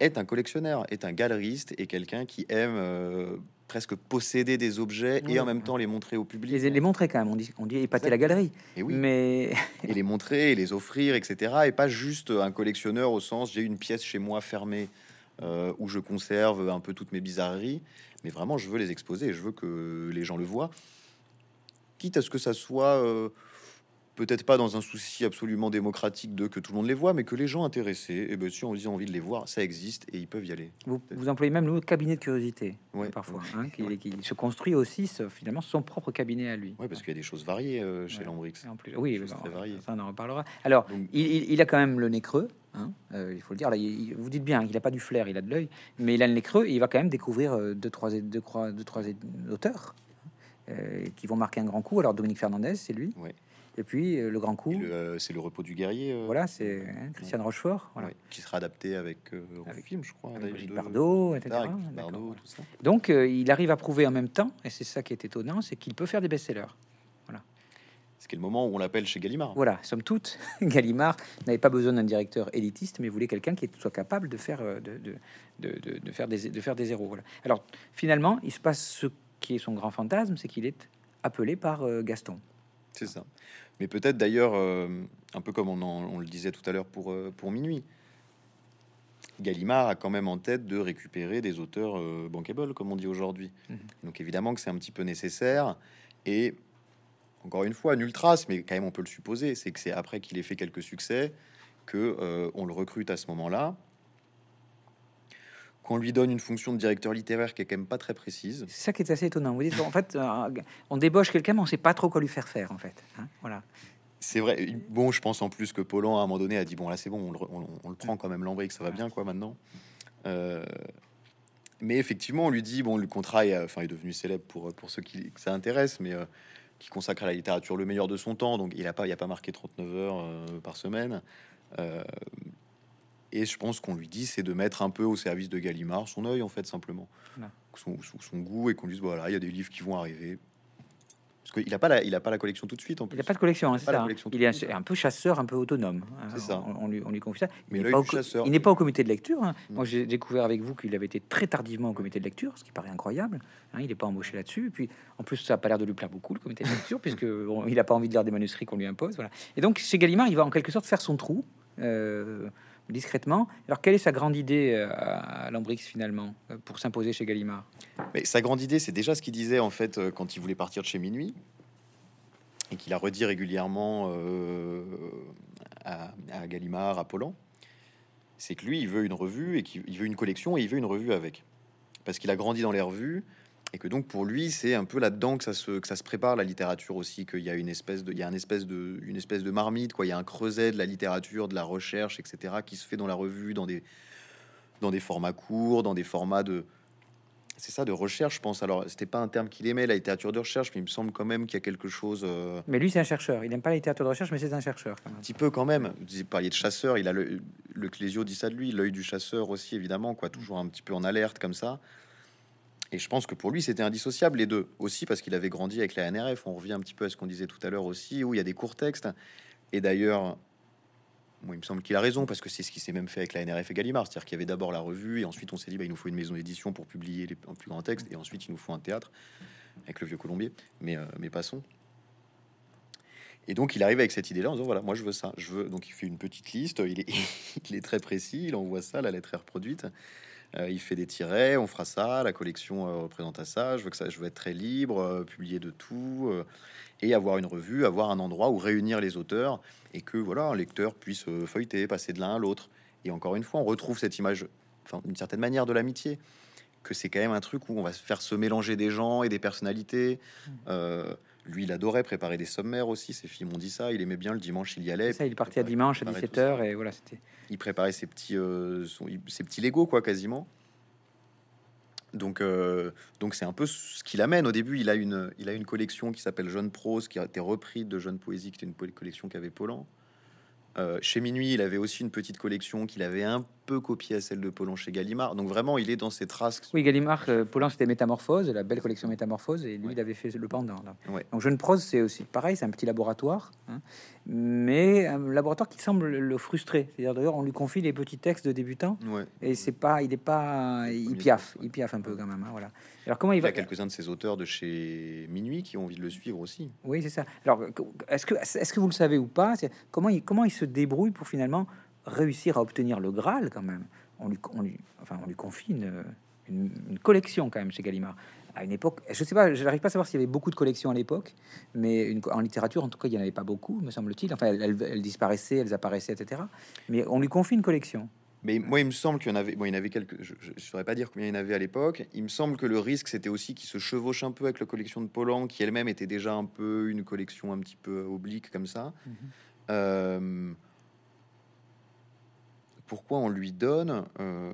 est un collectionneur, est un galeriste et quelqu'un qui aime euh, presque posséder des objets et en même temps les montrer au public. les, les montrer quand même. On dit, on dit épater la galerie. Et oui, Mais et les montrer et les offrir, etc. Et pas juste un collectionneur au sens j'ai une pièce chez moi fermée euh, où je conserve un peu toutes mes bizarreries, mais vraiment je veux les exposer et je veux que les gens le voient. Quitte à ce que ça soit euh, peut-être pas dans un souci absolument démocratique de que tout le monde les voit, mais que les gens intéressés, et ben si on ont envie de les voir, ça existe et ils peuvent y aller. vous, vous employez même le cabinet de curiosité Ouais, parfois, ouais. hein, qui, qui se construit aussi ce- finalement son propre cabinet à lui. Ouais, parce qu'il y a des choses variées euh, chez. Lambrix. En plus, oui, bon, très variées. ça on en reparlera. Alors, Donc- il, il- il a quand même le nez creux, hein, euh, il faut le dire. Là, il- vous dites bien qu'il n'a pas du flair, il a de l'œil, mais il a le nez creux et il va quand même découvrir euh, deux, trois, deux, trois, deux, trois auteurs euh, qui vont marquer un grand coup. Alors, Dominique Fernandez, c'est lui. Ouais. Et puis, euh, le grand coup, euh, c'est le repos du guerrier. euh, voilà, c'est hein, Christiane Rochefort. Voilà. ouais, qui sera adapté avec, Avec- film, je crois. Avec Brigitte Bardot, etc. tard, avec Brigitte D'accord, Bardot, voilà. tout ça. Donc, il arrive à prouver en même temps, et c'est ça qui est étonnant, c'est qu'il peut faire des best-sellers. Ce qui est le moment où on l'appelle chez Gallimard. Voilà, somme toute, Gallimard n'avait pas besoin d'un directeur élitiste, mais voulait quelqu'un qui soit capable de faire, de, de, de, faire, des, de faire des zéros. Voilà. Alors, finalement, il se passe ce qui est son grand fantasme, c'est qu'il est appelé par Gaston. C'est ça. Mais peut-être d'ailleurs, euh, un peu comme on, en- on le disait tout à l'heure pour, euh, pour minuit, Gallimard a quand même en tête de récupérer des auteurs euh, bankable, comme on dit aujourd'hui. Mhm. Donc évidemment que c'est un petit peu nécessaire. Et encore une fois, nul trace, mais quand même on peut le supposer, c'est que c'est après qu'il ait fait quelques succès que on le recrute à ce moment-là, qu'on lui donne une fonction de directeur littéraire qui est quand même pas très précise. C'est ça qui est assez étonnant. Vous dites, en fait, euh, on débauche quelqu'un, mais on sait pas trop quoi lui faire faire, en fait. hein. voilà. C'est vrai. Bon, je pense en plus que Paulan, à un moment donné, a dit bon, là, c'est bon, on le, re- on- on le prend quand même l'embrique, ça va bien, quoi, maintenant. Euh, mais effectivement, on lui dit bon, le contrat est, euh, enfin, est devenu célèbre pour, pour ceux qui que ça intéresse, mais euh, qui consacre à la littérature le meilleur de son temps. Donc, il a pas, il a pas marqué 39 heures euh, par semaine. Et je pense qu'on lui dit, c'est de mettre un peu au service de Gallimard son œil, en fait, simplement, son, goût, et qu'on lui dise voilà, il y a des livres qui vont arriver. Parce qu'il a pas la, il a pas la collection tout de suite en Il plus. n'y a pas de collection, hein, c'est ça. hein. collection Il est un, un peu chasseur, un peu autonome. hein. C'est ça. On, on lui, on lui confie ça. Mais Il n'est pas, au du co- chasseur. il n'est pas au comité de lecture. hein. Moi, j'ai découvert avec vous qu'il avait été très tardivement au comité de lecture, ce qui paraît incroyable. hein. il n'est pas embauché là-dessus. Et puis, en plus, ça n'a pas l'air de lui plaire beaucoup, le comité de lecture, puisque bon, il n'a pas envie de lire des manuscrits qu'on lui impose. Voilà. Et donc, chez Gallimard, il va en quelque sorte faire son trou. euh, discrètement. Alors, quelle est sa grande idée euh, à Lambrix finalement euh, pour s'imposer chez Gallimard? Mais sa grande idée, c'est déjà ce qu'il disait en fait euh, quand il voulait partir de chez Minuit et qu'il a redit régulièrement à, Gallimard, à Pollan. C'est que lui, il veut une revue et qu'il il veut une collection et il veut une revue avec. Parce qu'il a grandi dans les revues et que donc pour lui, c'est un peu là-dedans que ça se que ça se prépare la littérature aussi, qu'il y a une espèce de il y a une espèce de une espèce de marmite quoi. Il y a un creuset de la littérature, de la recherche, etc. qui se fait dans la revue, dans des dans des formats courts, dans des formats de c'est ça de recherche, je pense. Alors, c'était pas un terme qu'il aimait, la littérature de recherche, mais il me semble quand même qu'il y a quelque chose. euh, Mais lui, c'est un chercheur. Il n'aime pas la littérature de recherche, mais c'est un chercheur. quand même. un petit peu quand même. Vous parliez de chasseur, il a le, le Clésio dit ça de lui, l'œil du chasseur aussi, évidemment, quoi, toujours un petit peu en alerte comme ça. Et je pense que pour lui, c'était indissociable les deux aussi parce qu'il avait grandi avec la NRF. On revient un petit peu à ce qu'on disait tout à l'heure aussi, où il y a des courts textes. Et d'ailleurs, moi, il me semble qu'il a raison parce que c'est ce qui s'est même fait avec la NRF et Gallimard, c'est-à-dire qu'il y avait d'abord la revue et ensuite on s'est dit, bah, il nous faut une maison d'édition pour publier les plus grands textes et ensuite il nous faut un théâtre avec le vieux Colombier. Mais, euh, mais passons. Et donc il arrive avec cette idée-là en disant voilà, moi je veux ça, je veux. Donc il fait une petite liste, il est, il est très précis, il envoie ça, la lettre est reproduite. Euh, il fait des tirets, on fera ça, la collection euh, représente à ça. Je veux que ça, je veux être très libre, euh, publier de tout et avoir une revue, avoir un endroit où réunir les auteurs et que voilà, un lecteur puisse feuilleter, passer de l'un à l'autre. Et encore une fois, on retrouve cette image, enfin d'une certaine manière, de l'amitié, que c'est quand même un truc où on va se faire se mélanger des gens et des personnalités. Euh, lui, il adorait préparer des sommaires aussi. Ses filles m'ont dit ça. Il aimait bien le dimanche, il y allait. Ça, il partait à dimanche à préparait tout 17h ça. et voilà, c'était. Il préparait ses petits, euh, son- ses petits Lego, quoi, quasiment. Donc, euh, donc c'est un peu ce qu'il amène. Au début, il a une, il a une collection qui s'appelle Jeune Prose, qui a été reprise de Jeune Poésie, qui était une collection qu'avait Paulan. Euh, chez Minuit, il avait aussi une petite collection qu'il avait un peu copiée à celle de Paulan chez Gallimard. Donc vraiment, il est dans ses traces. Oui, Gallimard, euh, c'était Métamorphose, la belle collection Métamorphose, et lui, Ouais. il avait fait le pendant. là. Ouais. Donc, Jeune Prose, c'est aussi pareil, c'est un petit laboratoire, hein, mais un laboratoire qui semble le frustrer. C'est-à-dire, d'ailleurs, on lui confie les petits textes de débutants, Ouais. et c'est pas, il est pas, il piaffe, il piaffe un peu quand même. hein, voilà. Alors, comment il Il y a quelques-uns de ses auteurs de chez Minuit qui ont envie de le suivre aussi. Oui, c'est ça. Alors, est-ce que, est-ce que vous le savez ou pas? Comment il, comment il se débrouille pour finalement réussir à obtenir le Graal quand même on lui, on lui- enfin, on lui confie une, une- une collection quand même chez Gallimard. À une époque, je sais pas, je n'arrive pas à savoir s'il y avait beaucoup de collections à l'époque, mais une, en littérature, en tout cas, il n'y en avait pas beaucoup, me semble-t-il. Enfin, elles, elles- disparaissaient, elles apparaissaient, etc. Mais on lui confie une collection. Mais moi, il me semble qu'il y en avait. Bon, il y en avait quelques. Je ne saurais pas dire combien il y en avait à l'époque. Il me semble que le risque, c'était aussi qu'il se chevauche un peu avec la collection de Paulan, qui elle-même était déjà un peu une collection un petit peu oblique comme ça. Mhm. Euh, pourquoi on lui donne euh,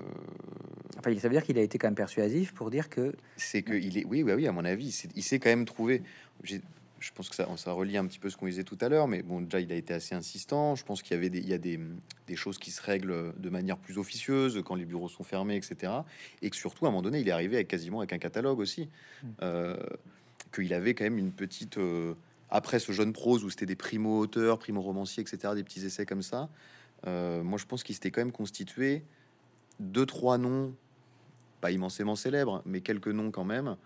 Enfin, ça veut dire qu'il a été quand même persuasif pour dire que C'est que il est. Oui, oui, oui. À mon avis, il s'est quand même trouvé. Je pense que ça, ça relie un petit peu ce qu'on disait tout à l'heure, mais bon, déjà, il a été assez insistant. Je pense qu'il y avait des, il y a des, des choses qui se règlent de manière plus officieuse quand les bureaux sont fermés, etc. Et que surtout, à un moment donné, il est arrivé avec quasiment avec un catalogue aussi. Mm. Euh, qu'il avait quand même une petite. euh, après ce jeune prose où c'était des primo-auteurs, primo-romanciers, etc., des petits essais comme ça, euh, moi je pense qu'il s'était quand même constitué deux, trois noms, pas immensément célèbres, mais quelques noms quand même,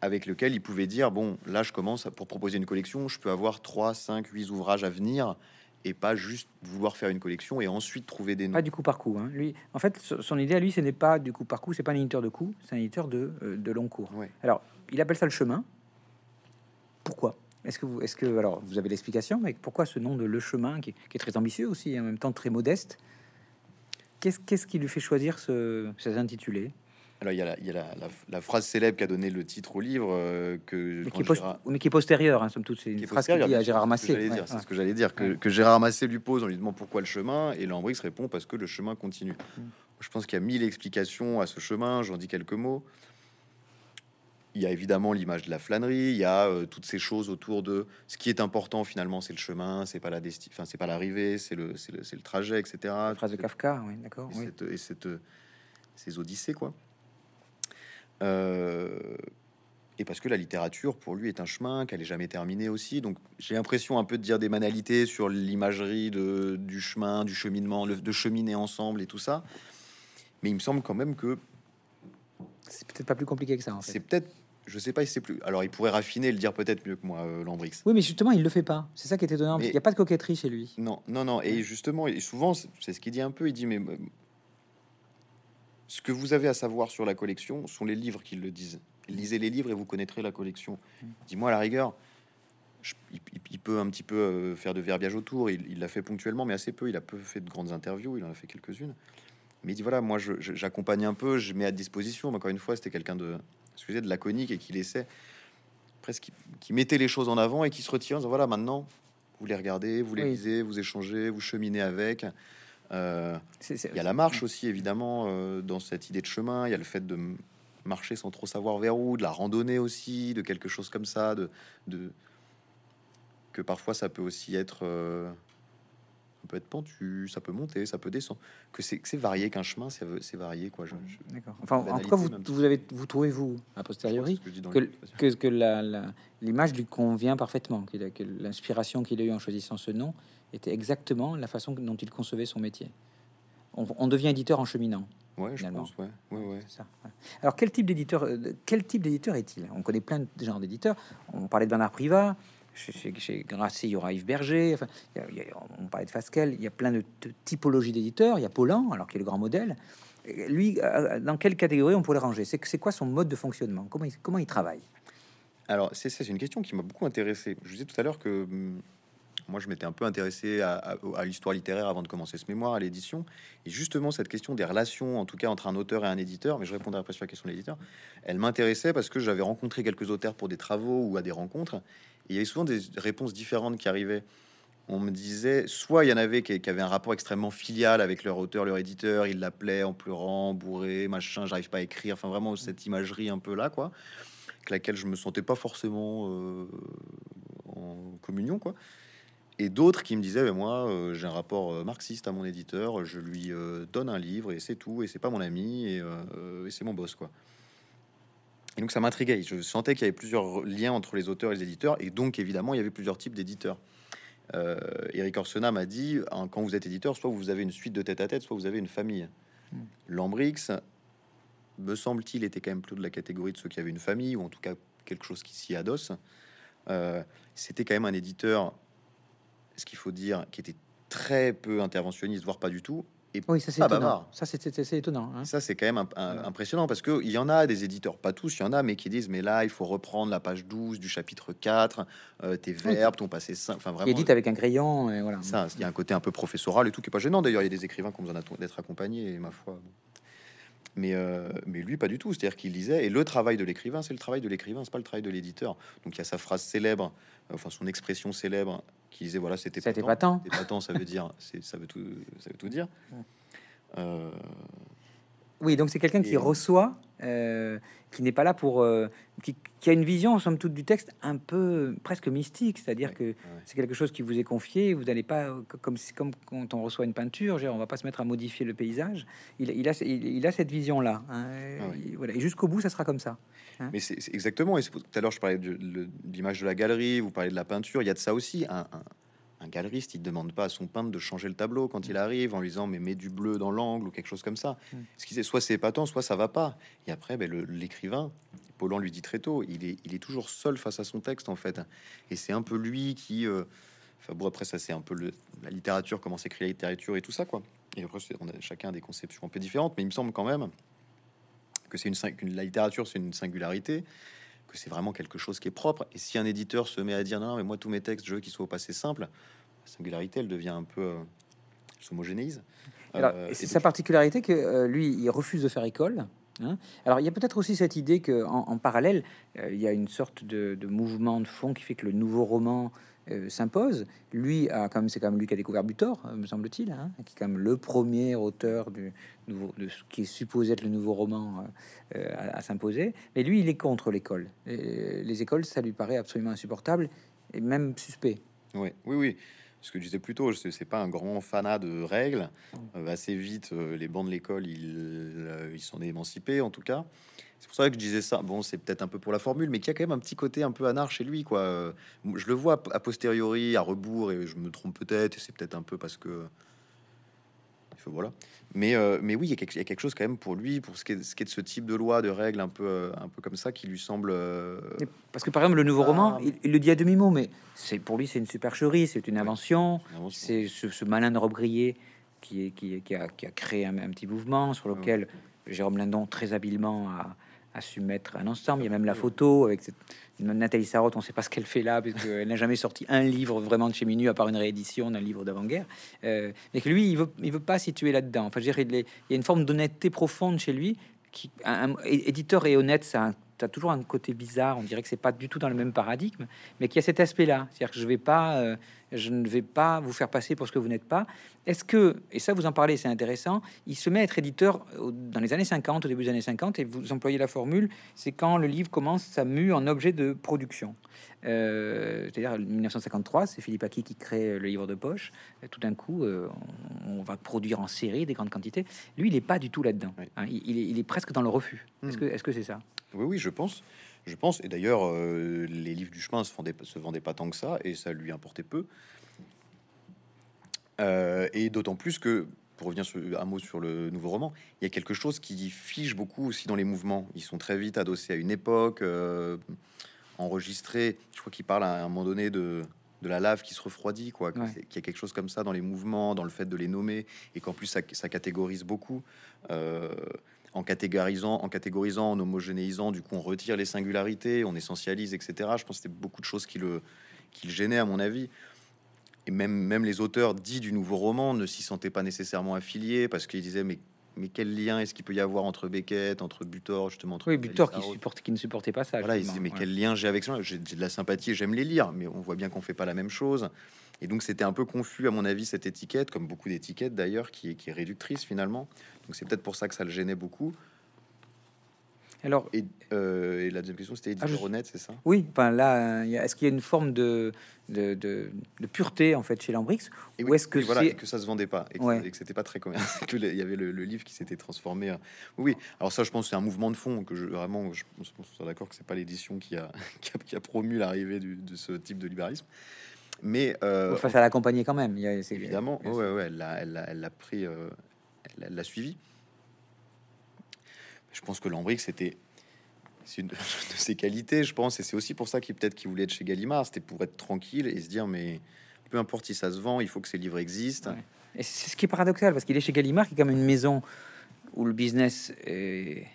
avec lequel il pouvait dire bon, là je commence à- pour proposer une collection, je peux avoir 3, 5, 8 ouvrages à venir et pas juste vouloir faire une collection et ensuite trouver des noms. Pas du coup par coup. hein. Lui, en fait, so- son idée à lui, ce n'est pas du coup par coup, c'est pas un éditeur de coup, c'est un éditeur de, euh, de long cours. Ouais. Alors, il appelle ça le chemin. Pourquoi? Est-ce que vous, est-ce que, alors, vous avez l'explication, mais pourquoi ce nom de le chemin, qui, est- qui est très ambitieux aussi, et en même temps très modeste? Qu'est-ce, qu'est-ce qui lui fait choisir ce, cet intitulé Alors il y a, la, il y a la, la- la phrase célèbre qui a donné le titre au livre euh, que mais qui, post- Gérard- mais qui est postérieur, hein, somme toute. C'est qui une est phrase qu'il dit à Gérard c'est ce que Massé. j'allais Ouais, dire, c'est ouais. ce que j'allais dire, que Gérard Massé lui pose en lui demandant pourquoi le chemin, et Lambrix répond parce que le chemin continue. Mm. Je pense qu'il y a mille explications à ce chemin, j'en dis quelques mots. Il y a évidemment l'image de la flânerie, il y a euh, toutes ces choses autour de ce qui est important finalement, c'est le chemin, c'est pas la desti- enfin c'est pas l'arrivée, c'est le, c'est le, c'est le trajet, etc. La phrase de Kafka, oui, d'accord. et, oui. cette, et cette- ces odyssées, quoi. Euh, et parce que la littérature, pour lui, est un chemin qu'elle est jamais terminée aussi. Donc, j'ai l'impression un peu de dire des banalités sur l'imagerie de, du chemin, du cheminement, le- de cheminer ensemble et tout ça. Mais il me semble quand même que C'est peut-être pas plus compliqué que ça, en fait. c'est peut-être, je sais pas si c'est plus. Alors, il pourrait raffiner et le dire peut-être mieux que moi, euh, Lambrix. Oui, mais justement, il le fait pas. C'est ça qui est étonnant, qu'il n'y a pas de coquetterie chez lui. Non, non, non. Et justement, et souvent, c'est ce qu'il dit un peu. Il dit, mais ce que vous avez à savoir sur la collection sont les livres qui le disent. Lisez les livres et vous connaîtrez la collection. Dis-moi, à la rigueur, je- il, il- il peut un petit peu euh, faire de verbiage autour. Il il l'a fait ponctuellement, mais assez peu. Il a peu fait de grandes interviews. Il en a fait quelques-unes. Mais il dit, voilà, moi, j'accompagne un peu, je mets à disposition. Mais encore une fois, c'était quelqu'un de, excusez, de laconique et qui laissait presque qui, mettait les choses en avant et qui se retire en disant, voilà, maintenant, vous les regardez, vous les Oui. lisez, vous échangez, vous cheminez avec. Euh, il y a la marche aussi, évidemment, euh, dans cette idée de chemin. Il y a le fait de marcher sans trop savoir vers où, de la randonnée aussi, de quelque chose comme ça, de, de... que parfois ça peut aussi être, euh, peut être pentu, ça peut monter, ça peut descendre, que c'est que varié, qu'un chemin, c'est varié, quoi. Je, je- D'accord. Enfin, en tout Banalité, cas, vous, vous avez, vous trouvez vous a posteriori que que, que, que l'image lui convient parfaitement, a- que l'inspiration qu'il a eue en choisissant ce nom était exactement la façon dont il concevait son métier. On, on devient éditeur en cheminant. Ouais, je pense, ouais, ouais, ouais. c'est ça. Ouais. Alors quel type d'éditeur, euh, quel type d'éditeur est-il? On connaît plein de genres d'éditeurs. On parlait de Bernard Privat. Chez, chez, Grasset, il y aura Yves Berger. On parlait de Fasquelle. Il y a plein de, typologies d'éditeurs. Il y a Paulan, alors qui est le grand modèle. Lui, euh, dans quelle catégorie on pourrait le ranger? C'est quoi son mode de fonctionnement? Comment il, travaille? Alors, c'est une question qui m'a beaucoup intéressé. Je vous disais tout à l'heure que hum, moi, je m'étais un peu intéressé à, à- à l'histoire littéraire avant de commencer ce mémoire, à l'édition. Et justement, cette question des relations, en tout cas entre un auteur et un éditeur, mais je répondrai après sur la question de l'éditeur, elle m'intéressait parce que j'avais rencontré quelques auteurs pour des travaux ou à des rencontres. Il y avait souvent des réponses différentes qui arrivaient. On me disait, soit il y en avait qui, qui avaient un rapport extrêmement filial avec leur auteur, leur éditeur, ils l'appelaient en pleurant, bourré, machin, j'arrive pas à écrire, enfin vraiment cette imagerie un peu là, quoi avec laquelle je me sentais pas forcément euh, en communion, quoi. Et d'autres qui me disaient, mais moi, euh, j'ai un rapport euh, marxiste à mon éditeur, je lui euh, donne un livre et c'est tout, et c'est pas mon ami, et, et c'est mon boss, quoi. Et donc ça m'intriguait. Je sentais qu'il y avait plusieurs liens entre les auteurs et les éditeurs, et donc évidemment, il y avait plusieurs types d'éditeurs. Euh, Eric Orsena m'a dit, hein, quand vous êtes éditeur, soit vous avez une suite de tête à tête, soit vous avez une famille. Mm. Lambrix, me semble-t-il, était quand même plutôt de la catégorie de ceux qui avaient une famille, ou en tout cas quelque chose qui s'y adosse. Euh, C'était quand même un éditeur, ce qu'il faut dire, qui était très peu interventionniste, voire pas du tout. Et Oui, ça c'est étonnant. bavard. Ça c'est étonnant. hein. ça, c'est quand même un- un- Voilà. impressionnant parce que il y en a des éditeurs, pas tous, il y en a, mais qui disent Mais là, il faut reprendre la page 12 du chapitre 4, euh, tes verbes, ton passé simple. Enfin, vraiment, édite avec un crayon, et voilà. ça, il y a un côté un peu professoral et tout qui est pas gênant. D'ailleurs, il y a des écrivains qui ont besoin d'être accompagnés, et ma foi. Mais, euh, mais lui, pas du tout. C'est-à-dire qu'il lisait, et le travail de l'écrivain, c'est le travail de l'écrivain, c'est pas le travail de l'éditeur. Donc il y a sa phrase célèbre, enfin son expression célèbre, qui disait voilà, c'était pas tant. Ça veut dire, c'est, ça veut tout, ça veut tout dire. Euh, Oui, donc c'est quelqu'un qui reçoit, euh, qui n'est pas là pour, euh, qui, qui a une vision somme toute du texte un peu presque mystique, c'est-à-dire Ouais, que ouais. c'est quelque chose qui vous est confié, vous n'allez pas co- comme comme quand on reçoit une peinture, dire, on va pas se mettre à modifier le paysage. Il, il a il, il a cette vision là, Ah oui. voilà, et jusqu'au bout ça sera comme ça. Mais c'est exactement. Et tout à l'heure, je parlais de, de- de l'image de la galerie, vous parlez de la peinture. Il y a de ça aussi. Un, un- un galeriste, il demande pas à son peintre de changer le tableau quand il arrive en lui disant mais mets du bleu dans l'angle ou quelque chose comme ça. Mm. Ce qui c'est soit c'est épatant, soit ça va pas. Et après, ben, l'écrivain, Paulan lui dit très tôt, il est, il est toujours seul face à son texte en fait. Et c'est un peu lui qui. euh, Enfin bon, après ça c'est un peu le- la littérature, comment s'écrit la littérature et tout ça quoi. Et après on a chacun des conceptions un peu différentes, mais il me semble quand même que c'est une, qu'une- la littérature c'est une singularité que c'est vraiment quelque chose qui est propre. Et si un éditeur se met à dire non, non, mais moi tous mes textes, je veux qu'ils soient au passé simple, la singularité, elle devient un peu euh, s'homogénéise. Alors, Euh, c'est sa particularité que euh, lui, il refuse de faire école. hein. Alors, il y a peut-être aussi cette idée que, en, en parallèle, euh, il y a une sorte de, de mouvement de fond qui fait que le nouveau roman euh, s'impose. Lui, a, même, c'est quand même lui qui a découvert Butor, euh, me semble-t-il, hein, qui est quand même le premier auteur du nouveau, de ce qui est supposé être le nouveau roman euh, à, à s'imposer. Mais lui, il est contre l'école. Les écoles, ça lui paraît absolument insupportable et même suspect. Ouais, oui, oui. Ce que je disais plus tôt, c'est c'est pas un grand fanat de règles. Euh, assez vite, euh, les bancs de l'école, ils euh, ils s'en est émancipés, en tout cas. C'est pour ça que je disais ça. Bon, c'est peut-être un peu pour la formule, mais qu'il y a quand même un petit côté un peu anard chez lui, quoi. Je le vois a posteriori, à rebours, et je me trompe peut-être, et c'est peut-être un peu parce que. Voilà. Mais, euh, mais oui, il y, a quelque, il y a quelque chose quand même pour lui, pour ce qui est, ce qui est de ce type de loi, de règles un peu, euh, un peu comme ça, qui lui semble. euh, Parce que par exemple, le nouveau Ah. roman, il, il le dit à demi-mot, mais c'est pour lui, c'est une supercherie, c'est une invention. C'est ce, ce malin de Robe Grillet qui, qui, a, qui a créé un, un petit mouvement sur lequel Jérôme Lindon, très habilement, a, a su mettre un ensemble. Il y a même la photo avec cette, Nathalie Sarraute, on ne sait pas ce qu'elle fait là, parce qu'elle n'a jamais sorti un livre vraiment de chez Minu, à part une réédition d'un livre d'avant-guerre. Euh, mais que lui, il veut, il veut pas situer là-dedans. Enfin, je dirais, il, est- il y a une forme d'honnêteté profonde chez lui. Qui, un, un- éditeur et honnête, ça a un as toujours un côté bizarre. On dirait que c'est pas du tout dans le même paradigme, mais qu'il y a cet aspect-là. C'est-à-dire que je vais pas, euh, je ne vais pas vous faire passer pour ce que vous n'êtes pas. Est-ce que, et ça vous en parlez, c'est intéressant, il se met à être éditeur dans les années 50, au début des années 50, et vous employez la formule, c'est quand le livre commence sa mue en objet de production. Euh, c'est-à-dire 1953, c'est Philippe Aki qui crée le livre de poche. tout d'un coup, euh, on, va produire en série des grandes quantités. Lui, il n'est pas du tout là-dedans. Hein. il, est, presque dans le refus. Est-ce hmm. que c'est ça? Oui, oui, je pense. Je pense. Et d'ailleurs, euh, les livres du chemin se vendaient, se vendaient pas tant que ça, et ça lui importait peu. et d'autant plus que, pour revenir sur un mot sur le nouveau roman, il y a quelque chose qui fige beaucoup aussi dans les mouvements. Ils sont très vite adossés à une époque enregistré. Je crois qu'il parle à un moment donné de, de la lave qui se refroidit, quoi. Qu'il y a quelque chose comme ça dans les mouvements, dans le fait de les nommer, et qu'en plus ça, catégorise beaucoup. Euh, en catégorisant, en catégorisant, en homogénéisant, du coup on retire les singularités, on essentialise, etc. Je pense que c'était beaucoup de choses qui le, qui le gênaient à mon avis. Et même, même les auteurs dits du nouveau roman ne s'y sentaient pas nécessairement affiliés parce qu'ils disaient mais mais quel lien est-ce qu'il peut y avoir entre Beckett, entre Butor, justement entre Oui, Butor qui, supporte, qui ne supportait pas ça. Voilà, il mais quel lien j'ai avec ça? J'ai de la sympathie, j'aime les lire, mais on voit bien qu'on fait pas la même chose. Et donc c'était un peu confus à mon avis cette étiquette, comme beaucoup d'étiquettes d'ailleurs, qui, qui est réductrice finalement. Donc c'est peut-être pour ça que ça le gênait beaucoup. Alors, euh, et, la deuxième question, c'était éditeur ah, c'est ça? Oui, enfin là, est-ce qu'il y a une forme de, de, de, pureté en fait chez Lambrix Ou est-ce que voilà, que ça se vendait pas et que, c'était pas très commercial Il y avait le, livre qui s'était transformé. Oui, alors ça, je pense, c'est un mouvement de fond que je vraiment, je pense, d'accord que c'est pas l'édition qui a, qui a, promu l'arrivée de ce type de libéralisme. Mais euh, enfin, ça l'accompagnait quand même. évidemment, ouais, ouais, elle l'a, a, pris, euh, elle l'a suivi. Je pense que Lambric, c'était une de ses qualités, je pense, et c'est aussi pour ça qu'il peut-être qu'il voulait être chez Gallimard, c'était pour être tranquille et se dire mais peu importe si ça se vend, il faut que ces livres existent. Et c'est ce qui est paradoxal parce qu'il est chez Gallimard, qui est comme une maison où le business est,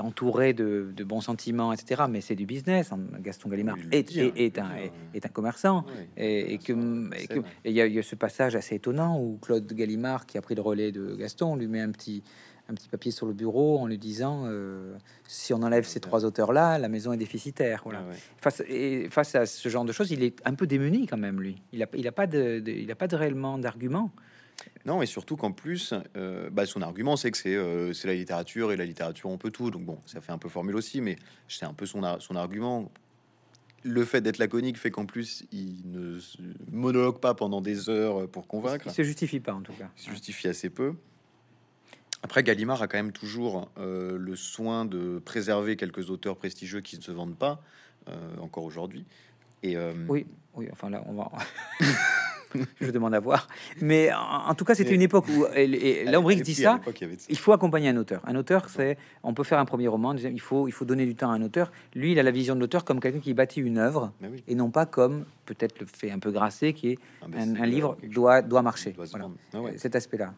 entouré de, bons sentiments, etc. Mais c'est du business. Hein. Gaston Gallimard est, est, un, est, un, commerçant. et, que il y, y, a ce passage assez étonnant où Claude Gallimard, qui a pris le relais de Gaston, lui met un petit un petit papier sur le bureau en lui disant euh, si on enlève ces trois auteurs-là, la maison est déficitaire. Voilà. Face, et face à ce genre de choses, il est un peu démuni quand même, lui. Il n'a il a pas, de, il a pas de réellement d'argument. Non, et surtout qu'en plus, euh, bah, son argument, c'est que c'est euh, c'est la littérature et la littérature, on peut tout. Donc bon, ça fait un peu formule aussi, mais c'est un peu son, son argument. Le fait d'être laconique fait qu'en plus, il ne monologue pas pendant des heures pour convaincre. Il se justifie pas, en tout cas. Il se justifie assez peu. Après, Gallimard a quand même toujours euh, le soin de préserver quelques auteurs prestigieux qui ne se vendent pas, euh, encore aujourd'hui. Et euh, oui, oui, enfin là, on va. je demande à voir. Mais en, tout cas, c'était une époque où Lambrix dit ça. Il faut accompagner un auteur. Un auteur, c'est on peut faire un premier roman. Il faut il faut donner du temps à un auteur. Lui, il a la vision de l'auteur comme quelqu'un qui bâtit une œuvre et non pas comme peut-être le fait un peu grasser qui est un, livre doit doit marcher. Ah Cet aspect-là.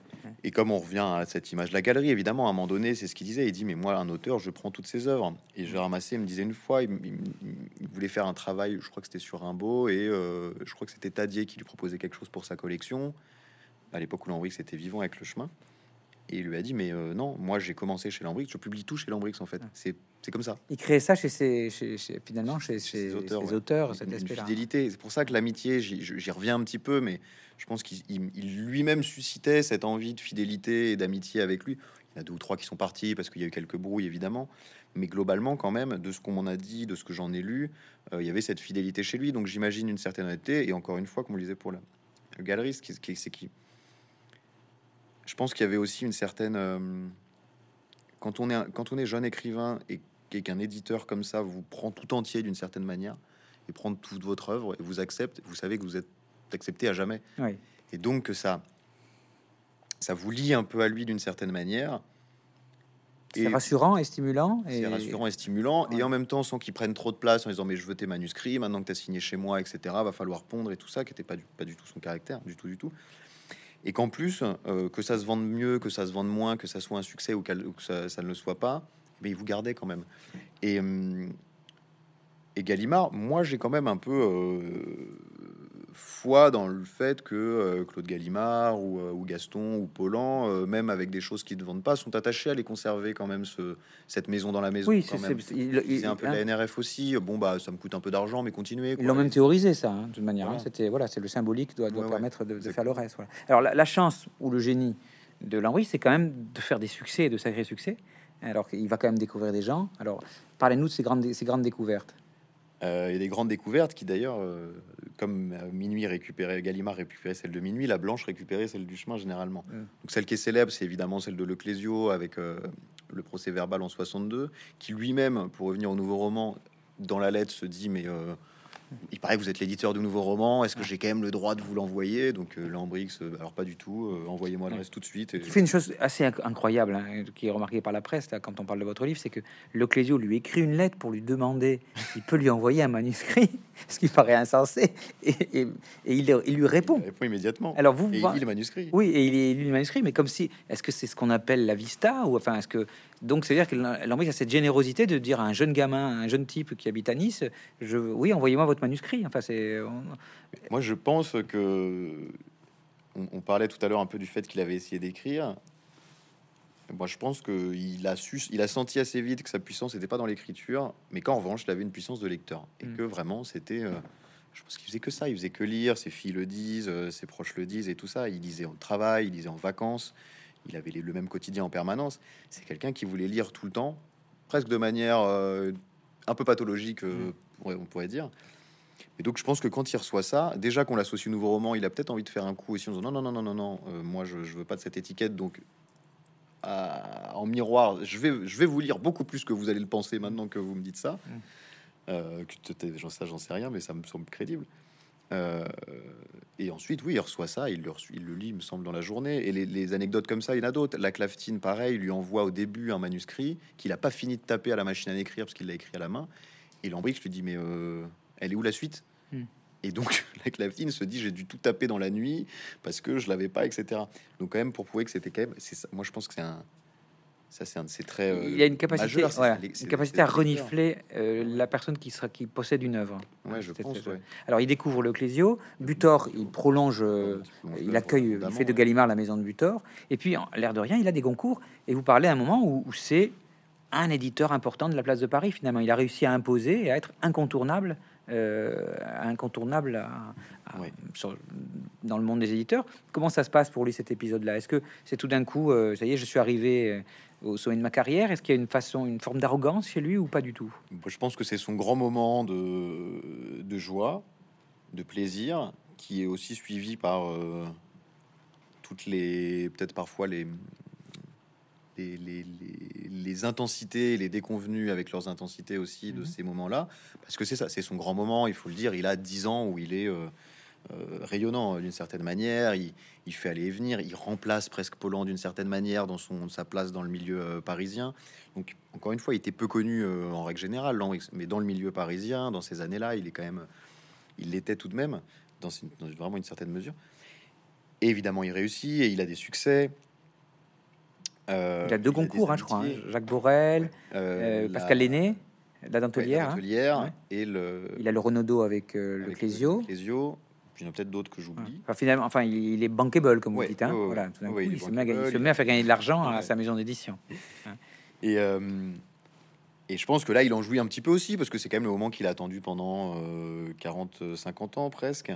Et comme on revient à cette image de la galerie, évidemment, à un moment donné, c'est ce qu'il disait. Il dit mais moi, un auteur, je prends toutes ses œuvres. Et je ramassé. Il me disait une fois, il, voulait faire un travail. Je crois que c'était sur Rimbaud et euh, je crois que c'était Tadier qui lui proposait quelque chose pour sa collection, à l'époque où Lambrix était vivant avec le chemin. Et il lui a dit, mais euh, non, moi j'ai commencé chez Lambrix, je publie tout chez Lambrix en fait. C'est comme ça. Il crée ça chez ses, chez, finalement chez, ses auteurs, ses auteurs cette fidélité. C'est pour ça que l'amitié, j'y reviens un petit peu, mais je pense qu'il lui-même suscitait cette envie de fidélité et d'amitié avec lui. Il y en a deux ou trois qui sont partis parce qu'il y a eu quelques brouilles évidemment, mais globalement quand même, de ce qu'on m'en a dit, de ce que j'en ai lu, euh, il y avait cette fidélité chez lui. Donc j'imagine une certaine honnêteté. Et encore une fois, comme on le disait pour la, le galeriste, c'est qui Je pense qu'il y avait aussi une certaine. Euh, quand, on est, quand on est jeune écrivain et qu'un éditeur comme ça vous prend tout entier d'une certaine manière et prend toute votre œuvre et vous accepte, vous savez que vous êtes accepté à jamais. Et donc que ça, ça vous lie un peu à lui d'une certaine manière. C'est rassurant et stimulant. C'est rassurant et stimulant. Et en même temps, sans qu'ils prennent trop de place en disant Mais je veux tes manuscrits, maintenant que tu as signé chez moi, etc., va falloir pondre et tout ça, qui n'était pas du, pas du tout son caractère, du tout, du tout. Et qu'en plus, euh, que ça se vende mieux, que ça se vende moins, que ça soit un succès ou, que ça, ne le soit pas, mais il vous gardait quand même. Et, hum, et Gallimard, moi, j'ai quand même un peu. Foi dans le fait que euh, Claude Gallimard ou, euh, ou Gaston ou Paulan, euh, même avec des choses qui ne vendent pas, sont attachés à les conserver quand même ce, cette maison dans la maison. Oui, c'est un peu hein, la NRF aussi. Bon bah ça me coûte un peu d'argent, mais continuez. Ils l'ont même théorisé ça, hein, de toute manière. hein. C'était voilà, c'est le symbolique doit, doit Ouais, ouais. permettre de, de faire le reste. voilà. Alors la, la chance ou le génie de Lambry, c'est quand même de faire des succès, de sacrés succès. Alors qu'il va quand même découvrir des gens. Alors parlez-nous de ces grandes, ces grandes découvertes. Euh, Il y a des grandes découvertes qui d'ailleurs, euh, comme Minuit récupérait, Gallimard récupérait celle de Minuit, la Blanche récupérait celle du chemin généralement. Donc celle qui est célèbre, c'est évidemment celle de Leclésio avec euh, le procès verbal en 62, qui lui-même, pour revenir au nouveau roman, dans la lettre se dit mais il paraît que vous êtes l'éditeur du nouveau roman, est-ce que j'ai quand même le droit de vous l'envoyer Donc euh, Lambrix, euh, alors pas du tout, euh, envoyez-moi reste tout de suite. Et- Il fait une chose assez inc- incroyable, hein, qui est remarquée par la presse là, quand on parle de votre livre, c'est que Leclésio lui écrit une lettre pour lui demander s'il peut lui envoyer un manuscrit, ce qui paraît insensé, et, et- et il, il lui répond. Il répond immédiatement. Alors vous, et vous- il lit le manuscrit. Oui, et il est lu le manuscrit, mais comme si, est-ce que c'est ce qu'on appelle la vista ou enfin, est-ce que donc c'est à dire que Lambris a cette générosité de dire à un jeune gamin, un jeune type qui habite à Nice, je, oui, envoyez-moi votre manuscrit. Enfin, c'est on- Moi, je pense que on, on parlait tout à l'heure un peu du fait qu'il avait essayé d'écrire. Moi, je pense qu'il a su, il a senti assez vite que sa puissance n'était pas dans l'écriture, mais qu'en revanche, il avait une puissance de lecteur et Mm. que vraiment, c'était. euh, je pense qu'il faisait que ça. Il faisait que lire. Ses filles le disent, euh, ses proches le disent et tout ça. Il lisait en travail, il lisait en vacances. Il avait le même quotidien en permanence. C'est quelqu'un qui voulait lire tout le temps, presque de manière euh, un peu pathologique, euh, pourrait- on pourrait dire. Et donc, je pense que quand il reçoit ça, déjà qu'on l'associe au nouveau roman, il a peut-être envie de faire un coup aussi en disant non, non, non, non, non, non, euh, moi je, je veux pas de cette étiquette. Donc, à- en miroir, je vais, je vais vous lire beaucoup plus que vous allez le penser maintenant que vous me dites ça. Mm. Euh, sais, j'en sais rien, mais ça me semble crédible. Euh, et ensuite, oui, il reçoit ça, il le, il le lit, il me semble, dans la journée. Et les, les anecdotes comme ça, il y en a d'autres. La Claftine, pareil, il lui envoie au début un manuscrit qu'il a pas fini de taper à la machine à écrire parce qu'il l'a écrit à la main. Et Lambrix lui dit Mais euh, elle est où la suite? Hmm. Et donc, la Claftine se dit J'ai dû tout taper dans la nuit parce que je l'avais pas, etc. Donc, quand même, pour prouver que c'était quand même. ça. Moi, je pense que c'est un. Ça, c'est un de ces traits. euh, il a une capacité, majeurs, voilà, une capacité à renifler euh, la personne qui sera qui possède une œuvre. Ouais, je pense. ouais. Alors il découvre le Clésio, Butor, il prolonge, euh, il accueille, il fait de Gallimard la maison de Butor, et puis l'air de rien, il a des concours. Et vous parlez à un moment où, où c'est un éditeur important de la place de Paris. Finalement, il a réussi à imposer et à être incontournable, euh, incontournable à- à- Oui. sur- dans le monde des éditeurs. Comment ça se passe pour lui cet épisode-là? Est-ce que c'est tout d'un coup, euh, ça y est, je suis arrivé euh, au sommet de ma carrière. Est-ce qu'il y a une façon, une forme d'arrogance chez lui ou pas du tout? Moi, Je pense que c'est son grand moment de, de joie, de plaisir, qui est aussi suivi par euh, toutes les, peut-être parfois les, les, les, les- les intensités, les déconvenus avec leurs intensités aussi de Mhm. ces moments-là, parce que c'est ça, c'est son grand moment, il faut le dire, il a 10 ans où il est euh, euh, rayonnant d'une certaine manière, il, il fait aller et venir, il remplace presque Paulan d'une certaine manière dans son, sa place dans le milieu euh, parisien. Donc, encore une fois, il était peu connu euh, en règle générale, mais dans le milieu parisien, dans ces années-là, il est quand même, il l'était tout de même, dans, une- dans vraiment une certaine mesure. Et évidemment, il réussit et il a des succès. Euh, Il a deux concours, hein, je crois. hein. Jacques Borel, Euh, euh, la- Pascal Lenné, la ouais, la dentelière. hein. Et le. Il a le Renaudot avec euh, le Clésio. Clésio. Puis il y en a peut-être d'autres que j'oublie. Enfin, finalement, enfin, il est bankable, comme Ouais, vous dites. hein. ouais, voilà, tout d'un ouais, coup, il se met à, gagner- il bankable, se il- met à faire gagner de l'argent à sa maison d'édition. Et, euh, et je pense que là, il en jouit un petit peu aussi, parce que c'est quand même le moment qu'il a attendu pendant euh, 40, 50 ans presque.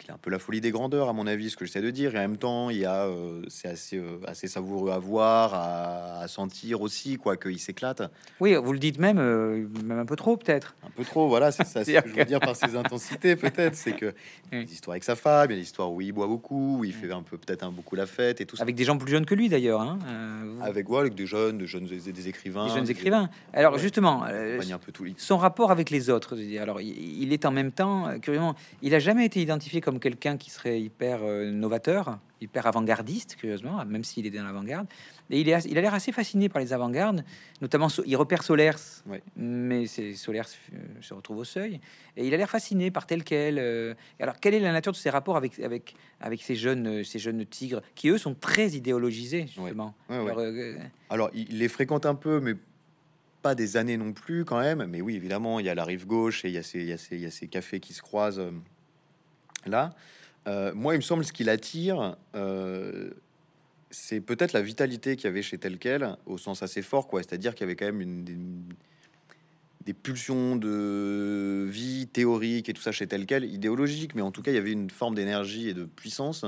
Donc il a un peu la folie des grandeurs, à mon avis, ce que j'essaie de dire. Et en même temps, il y a, euh, c'est assez, euh, assez savoureux à voir, à, à sentir aussi, quoi, qu'il s'éclate. Oui, vous le dites même, euh, même un peu trop, peut-être. Un peu trop, voilà, c'est ça. ce que je veux dire par ses intensités, peut-être. C'est que il y a Oui. des histoires avec sa femme, il y a des histoires où il boit beaucoup, où il fait un peu, peut-être un beaucoup la fête et tout ça. Avec des gens plus jeunes que lui, d'ailleurs. hein. Vous- Avec quoi Avec des jeunes, des jeunes, des, des écrivains. des jeunes des- écrivains. Alors, Ouais. justement, un peu tout. son rapport avec les autres. Alors, il, il est en même temps, curieusement, il a jamais été identifié comme quelqu'un qui serait hyper euh, novateur, hyper avant-gardiste, curieusement, même s'il est dans l'avant-garde. Et il, est, as- il a l'air assez fasciné par les avant-gardes, notamment, So- il repère Solers, Ouais. mais c'est Solers euh, se retrouve au seuil, et il a l'air fasciné par tel quel. euh, alors, quelle est la nature de ses rapports avec, avec, avec ces, jeunes, euh, ces jeunes tigres, qui eux sont très idéologisés, justement? Ouais, ouais. Alors, Alors, il les fréquente un peu, mais pas des années non plus quand même. Mais oui, évidemment, il y a la rive gauche et il y a ces, il y a ces, il y a ces cafés qui se croisent là. Euh, moi, il me semble ce qui l'attire, euh, c'est peut-être la vitalité qu'il y avait chez tel quel, au sens assez fort, quoi. C'est-à-dire qu'il y avait quand même une, des, pulsions de vie théorique et tout ça chez tel quel, idéologique, mais en tout cas, il y avait une forme d'énergie et de puissance.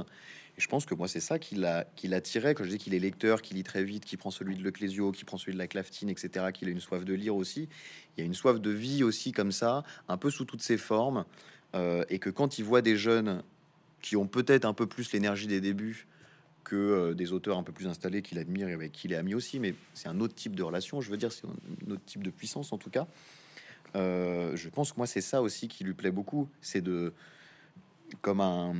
Et je pense que moi, c'est ça qui l'a qui l'attirait. Quand je dis qu'il est lecteur, qu'il lit très vite, qu'il prend celui de Leclésio, qui prend celui de la Claftine, etc., qu'il a une soif de lire aussi. Il y a une soif de vie aussi comme ça, un peu sous toutes ses formes. Euh, et que quand il voit des jeunes qui ont peut-être un peu plus l'énergie des débuts que euh, des auteurs un peu plus installés qu'il admire et avec qui il est ami aussi, mais c'est un autre type de relation, je veux dire, c'est un autre type de puissance en tout cas. Euh, je pense que moi, c'est ça aussi qui lui plaît beaucoup, c'est de, comme un,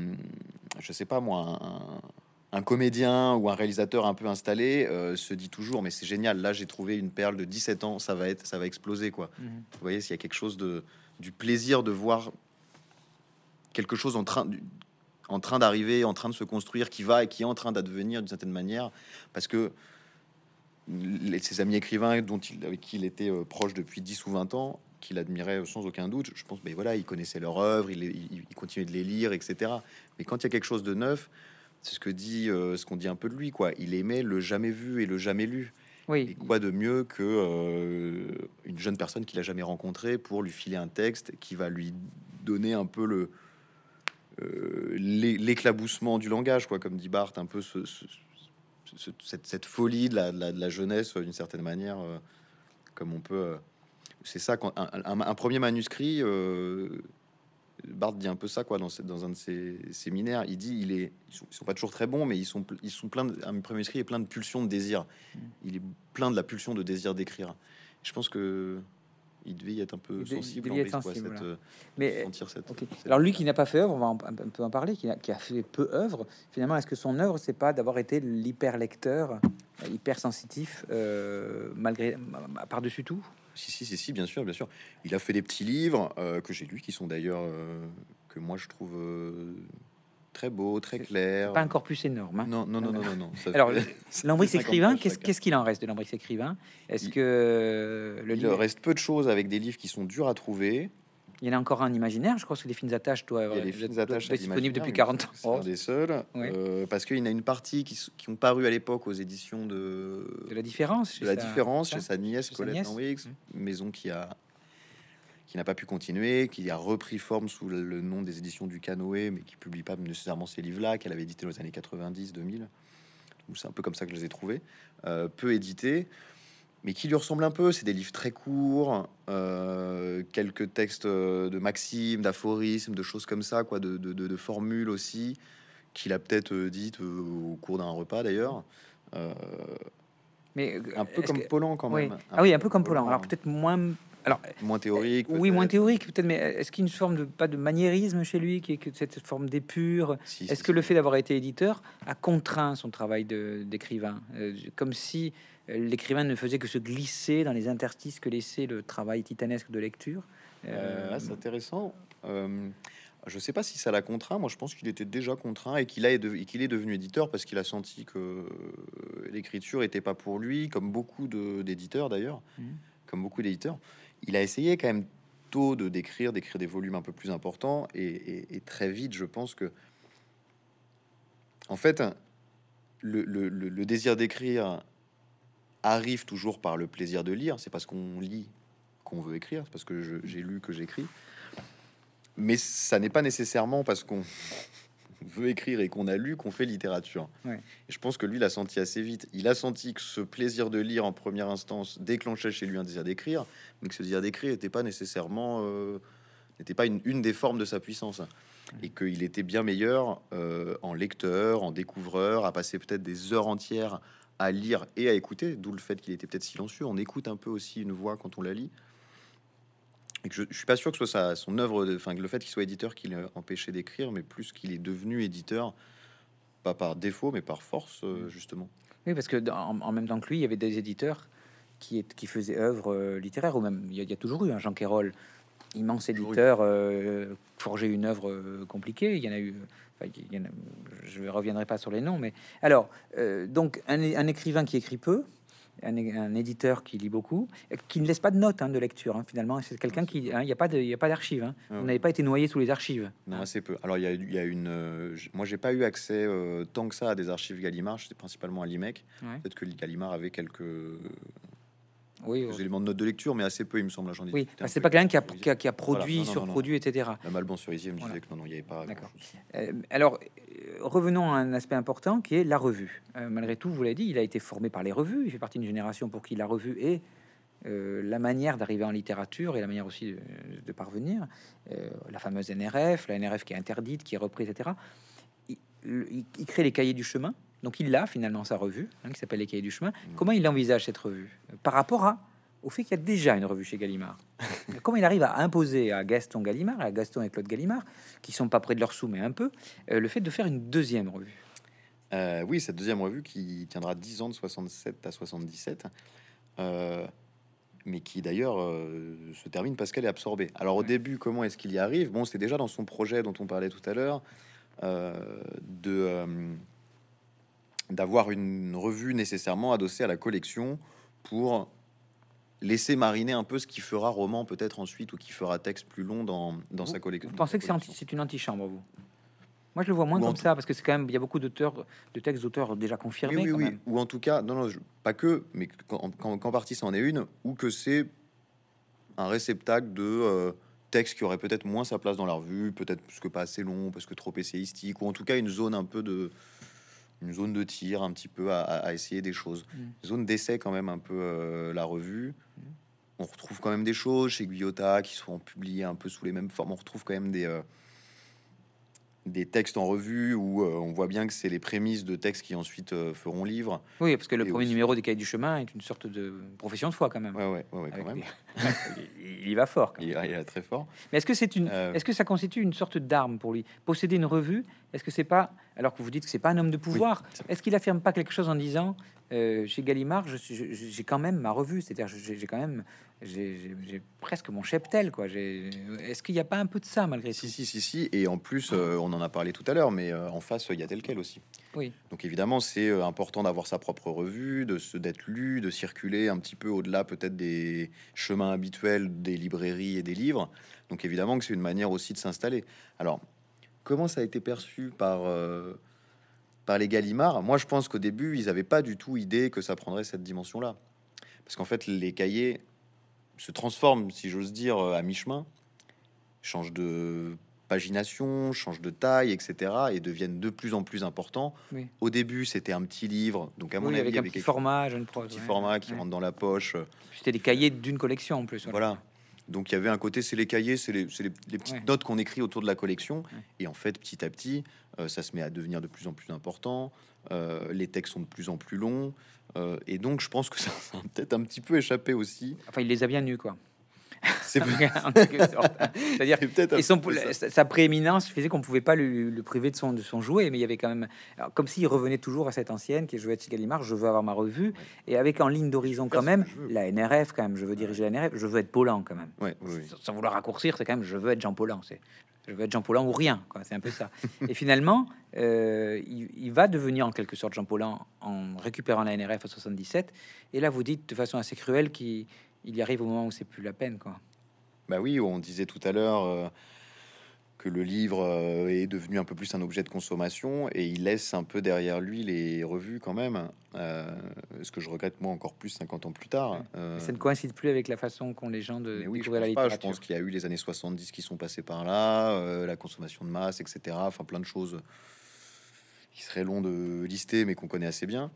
je sais pas moi, un, un comédien ou un réalisateur un peu installé euh, se dit toujours, mais c'est génial, là j'ai trouvé une perle de 17 ans, ça va être, ça va exploser quoi. Mhm. Vous voyez, s'il y a quelque chose de, du plaisir de voir quelque chose en train, en train d'arriver, en train de se construire, qui va et qui est en train d'advenir d'une certaine manière, parce que les, ses amis écrivains dont il, avec qui il était euh, proche depuis 10 ou 20 ans, qu'il admirait sans aucun doute, je pense, mais voilà, il connaissait leur œuvre, il, il, il continuait de les lire, etc. Mais quand il y a quelque chose de neuf, c'est ce que dit, euh, ce qu'on dit un peu de lui, quoi. Il aimait le jamais vu et le jamais lu. Et Oui, quoi de mieux que euh, une jeune personne qu'il a jamais rencontrée pour lui filer un texte qui va lui donner un peu le l'éclaboussement du langage, quoi, comme dit Barthes, un peu ce, ce- ce- cette, cette folie de la, de la- de la jeunesse d'une certaine manière, euh, comme on peut. euh, c'est ça, quand un, un- un premier manuscrit, euh, Barthes dit un peu ça, quoi, dans, dans un de ses séminaires. Il dit, il est, ils sont, ils sont pas toujours très bons, mais ils sont, ils sont plein. De, un premier manuscrit est plein de pulsions de désir. Il est plein de la pulsion de désir d'écrire. Je pense que il devait y être un peu sensible, il en devait être Brice, quoi, sensible, cette, euh, mais sentir cette. Ok. cette- Alors lui qui n'a pas fait œuvre, on va un peu en parler, qui a, qui a fait peu œuvre. Finalement, est-ce que son œuvre, c'est pas d'avoir été l'hyper lecteur, hyper sensitif, euh, malgré par dessus tout? Si, si, si, si, bien sûr, bien sûr. Il a fait des petits livres euh, que j'ai lus, qui sont d'ailleurs euh, que moi je trouve euh, très beaux, très clairs. Pas un corpus énorme. hein. Non, non, non, non, non, non. ça Alors, 50 écrivain, qu'est-ce qu'il en reste de Lambris écrivain? Est-ce Il- que euh, le Il livre, reste peu de choses avec des livres qui sont durs à trouver. il y en a encore un imaginaire Je crois que les fines attaches doivent Il être disponibles depuis mais 40 ans. C'est un des seuls. Euh, parce qu'il y en a une partie qui, qui ont paru à l'époque aux éditions de, de la différence. de chez la sa- différence ça chez sa nièce Colette nièce Henrix, Mm. maison qui a qui n'a pas pu continuer, qui a repris forme sous le- nom des éditions du Canoë, mais qui publie pas nécessairement ces livres-là, qu'elle avait édité dans les années 90-2000. Donc c'est un peu comme ça que je les ai trouvés. Euh, peu édités, mais qui lui ressemblent un peu. C'est des livres très courts, euh, quelques textes euh, de maximes, d'aphorismes, de choses comme ça, quoi, de, de, de- de formules aussi, qu'il a peut-être dites au cours d'un repas d'ailleurs. Euh, Mais un peu comme que- Polan quand oui. même. Ah oui, un peu comme Polan. Alors peut-être moins. Alors moins théorique. oui, moins théorique peut-être, mais est-ce qu'il y a une forme de pas de maniérisme chez lui, qui est que cette forme d'épure? Si, Est-ce si, que si. le fait d'avoir été éditeur a contraint son travail d'écrivain? Euh, Comme si euh, l'écrivain ne faisait que se glisser dans les interstices que laissait le travail titanesque de lecture. Euh, Euh, ah, c'est intéressant. Euh, je sais pas si ça l'a contraint. Moi, je pense qu'il était déjà contraint et qu'il qu'il est devenu éditeur parce qu'il a senti que euh, l'écriture était pas pour lui, comme beaucoup d'éditeurs d'ailleurs, Mhm. comme beaucoup d'éditeurs. Il a essayé quand même tôt de d'écrire, d'écrire des volumes un peu plus importants et, très vite, je pense que, en fait, le, le- désir d'écrire arrive toujours par le plaisir de lire. C'est parce qu'on lit qu'on veut écrire, c'est parce que j'ai lu que j'écris. Mais ça n'est pas nécessairement parce qu'on veut écrire et qu'on a lu qu'on fait littérature. Ouais. Et je pense que lui l'a senti assez vite. Il a senti que ce plaisir de lire en première instance déclenchait chez lui un désir d'écrire, mais que ce désir d'écrire n'était pas nécessairement euh, n'était pas une, une des formes de sa puissance. Et qu'il était bien meilleur euh, en lecteur, en découvreur, à passer peut-être des heures entières à lire et à écouter, d'où le fait qu'il était peut-être silencieux. On écoute un peu aussi une voix quand on la lit. Et que je, je suis pas sûr que ce soit sa, son œuvre, enfin le fait qu'il soit éditeur qui l'a empêché d'écrire, mais plus qu'il est devenu éditeur, pas par défaut, mais par force, euh, justement. Oui, parce que dans- en, même temps que lui, il y avait des éditeurs qui, est- qui faisaient œuvre euh, littéraire, ou même il y, a, il y a toujours eu un Jean Quérol, immense éditeur, euh, forger une œuvre euh, compliquée. Il y en a eu. enfin, il y en a- je ne reviendrai pas sur les noms, mais alors, euh, donc un écrivain qui écrit peu, un, un éditeur qui lit beaucoup, qui ne laisse pas de notes hein, de lecture. hein, finalement, c'est quelqu'un qui, hein, il n'y a pas de, il y a pas d'archives. hein. Ah ouais. n'avez pas été noyé sous les archives. Non, hein. assez peu. Alors, il y a, il y a une. euh, moi, j'ai pas eu accès euh, tant que ça à des archives Gallimard. J'étais principalement à l'IMEC. Ouais. Peut-être que Gallimard avait quelques, Oui, oui. éléments de notes de lecture, mais assez peu, il me semble. J'en Oui, bah, c'est pas quelqu'un qui a, qui a, qui a Voilà. produit, surproduit, etc. Même Alban Cerisier me disait Voilà. que non, non, il n'y avait pas. D'accord. Euh, alors, euh, revenons à un aspect important qui est la revue. Euh, malgré tout, vous l'avez dit, il a été formé par les revues. Il fait partie d'une génération pour qui la revue est euh, la manière d'arriver en littérature et la manière aussi de, de parvenir. La fameuse NRF, la NRF qui est interdite, qui est reprise, etc. Il, le- il- il crée les cahiers du chemin. Donc, il a finalement sa revue hein, qui s'appelle les cahiers du chemin. Comment il envisage cette revue? Euh, par rapport à au fait qu'il y a déjà une revue chez Gallimard. Comment il arrive à imposer à Gaston Gallimard, à Gaston et Claude Gallimard, qui sont pas près de leur sous, mais un peu, euh, le fait de faire une deuxième revue? Euh, oui, cette deuxième revue qui tiendra 10 ans de 67 à 77, euh, mais qui d'ailleurs euh, se termine parce qu'elle est absorbée. Alors au Ouais. début, comment est-ce qu'il y arrive? Bon, c'était déjà dans son projet dont on parlait tout à l'heure, euh, de euh, d'avoir une revue nécessairement adossée à la collection pour laisser mariner un peu ce qui fera roman peut-être ensuite ou qui fera texte plus long dans, dans sa collection. Vous pensez que c'est anti- une antichambre, vous? Moi, je le vois moins Ou comme ça, parce que c'est quand même, il y a beaucoup d'auteurs, de textes d'auteurs déjà confirmés. Oui, oui, quand oui. même. Ou en tout cas, non, non, je- pas que, mais qu'en qu'en- qu'en partie c'en est une, ou que c'est un réceptacle de euh, textes qui aurait peut-être moins sa place dans la revue, peut-être parce que pas assez long, parce que trop essayistique, ou en tout cas une zone un peu de une zone de tir, un petit peu à, essayer des choses. Mm. Zone d'essai quand même un peu euh, la revue. On retrouve quand même des choses chez Guyotta qui sont publiées un peu sous les mêmes formes. On retrouve quand même des euh, des textes en revue où euh, on voit bien que c'est les prémices de textes qui ensuite euh, feront livre. Oui, parce que le Et premier aussi- numéro des Cahiers du Chemin est une sorte de profession de foi, quand même. Ouais, ouais, ouais, ouais, quand même. des- il, y va fort. quand même. Il, il est très fort. Mais est-ce que c'est une, Euh, est-ce que ça constitue une sorte d'arme pour lui? Posséder une revue, est-ce que c'est pas, alors que vous dites que c'est pas un homme de pouvoir, est-ce qu'il affirme pas quelque chose en disant chez Gallimard, je suis- je- j'ai quand même ma revue, c'est-à-dire j'ai quand même, j'ai presque mon cheptel, quoi. Est-ce qu'il n'y a pas un peu de ça malgré tout Si, si, si, si. Et en plus, euh, on en a parlé tout à l'heure, mais euh, en face, il y a tel quel aussi. Oui. Donc évidemment, c'est euh, important d'avoir sa propre revue, de se d'être lu, de circuler un petit peu au-delà peut-être des chemins habituels des librairies et des livres. Donc évidemment que c'est une manière aussi de s'installer. Alors, comment ça a été perçu par par les Gallimard? Moi, je pense qu'au début, ils n'avaient pas du tout idée que ça prendrait cette dimension-là, parce qu'en fait, les cahiers se transforment, si j'ose dire, euh, à mi-chemin, changent de pagination, changent de taille, etc., et deviennent de plus en plus importants. Oui. Au début, c'était un petit livre, donc à mon Oui, avis, avec un avait petit quelque- format, jeune prose. petit ouais. format qui Ouais. rentre dans la poche. euh, C'était des cahiers d'une collection en plus. voilà. Donc il y avait un côté, c'est les cahiers, c'est les, c'est les- les petites Ouais. notes qu'on écrit autour de la collection. Ouais. Et en fait, petit à petit, euh, ça se met à devenir de plus en plus important. Euh, les textes sont de plus en plus longs. Euh, et donc, je pense que ça, ça a peut-être un petit peu échappé aussi. Enfin, il les a bien nus, quoi. C'est. C'est-à-dire Et son, sa, sa prééminence faisait qu'on pouvait pas le, le priver de son, de son jouet, mais il y avait quand même, alors, comme s'il revenait toujours à cette ancienne qui est jouée chez Gallimard, je veux avoir ma revue, et avec en ligne d'horizon quand même la NRF quand même, je veux diriger la NRF, je veux être Paulan quand même, Ouais, oui, oui. sans, sans vouloir raccourcir, c'est quand même je veux être Jean Paulan, c'est je veux être Jean Paulan ou rien, quoi, c'est un peu ça. et finalement, euh, il, il va devenir en quelque sorte Jean Paulan en récupérant la NRF à 77, et là vous dites de façon assez cruelle qu'il il y arrive au moment où c'est plus la peine, quoi. Bah oui, on disait tout à l'heure euh, que le livre euh, est devenu un peu plus un objet de consommation et il laisse un peu derrière lui les revues quand même. Euh, ce que je regrette moi encore plus 50 ans plus tard. Euh, Ça ne coïncide plus avec la façon qu'ont les gens de oui, découvrir la pas. Je littérature. pense qu'il y a eu les années 70 qui sont passées par là, euh, la consommation de masse, etc. Enfin, plein de choses qui serait long de lister, mais qu'on connaît assez bien.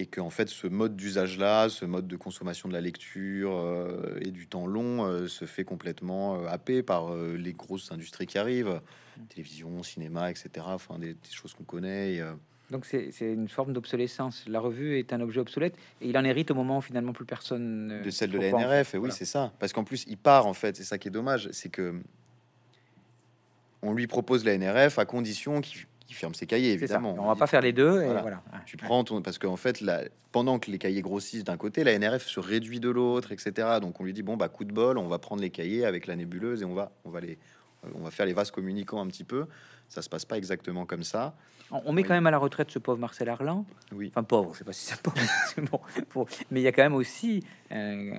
Et que en fait, ce mode d'usage-là, ce mode de consommation de la lecture euh, et du temps long euh, se fait complètement euh, happé par euh, les grosses industries qui arrivent, télévision, cinéma, etc. Enfin, des, des choses qu'on connaît. et, Donc c'est une forme d'obsolescence. La revue est un objet obsolète et il en hérite au moment où finalement plus personne de celle de la en NRF. Et oui, Voilà. c'est ça. Parce qu'en plus, il part en fait. C'est ça qui est dommage, c'est que on lui propose la NRF à condition qu'il qu'il ferme ses cahiers, évidemment. On va pas faire les deux. Et Voilà. voilà. Tu prends ton parce qu'en fait, la- pendant que les cahiers grossissent d'un côté, la NRF se réduit de l'autre, etc. Donc on lui dit bon bah coup de bol, on va prendre les cahiers avec la nébuleuse et on va on va les on va faire les vases communicants un petit peu. Ça se passe pas exactement comme ça. On met quand même à la retraite ce pauvre Marcel Arlan. Oui. Enfin, pauvre, je sais pas si c'est pauvre, c'est bon, pour- mais il y a quand même aussi euh,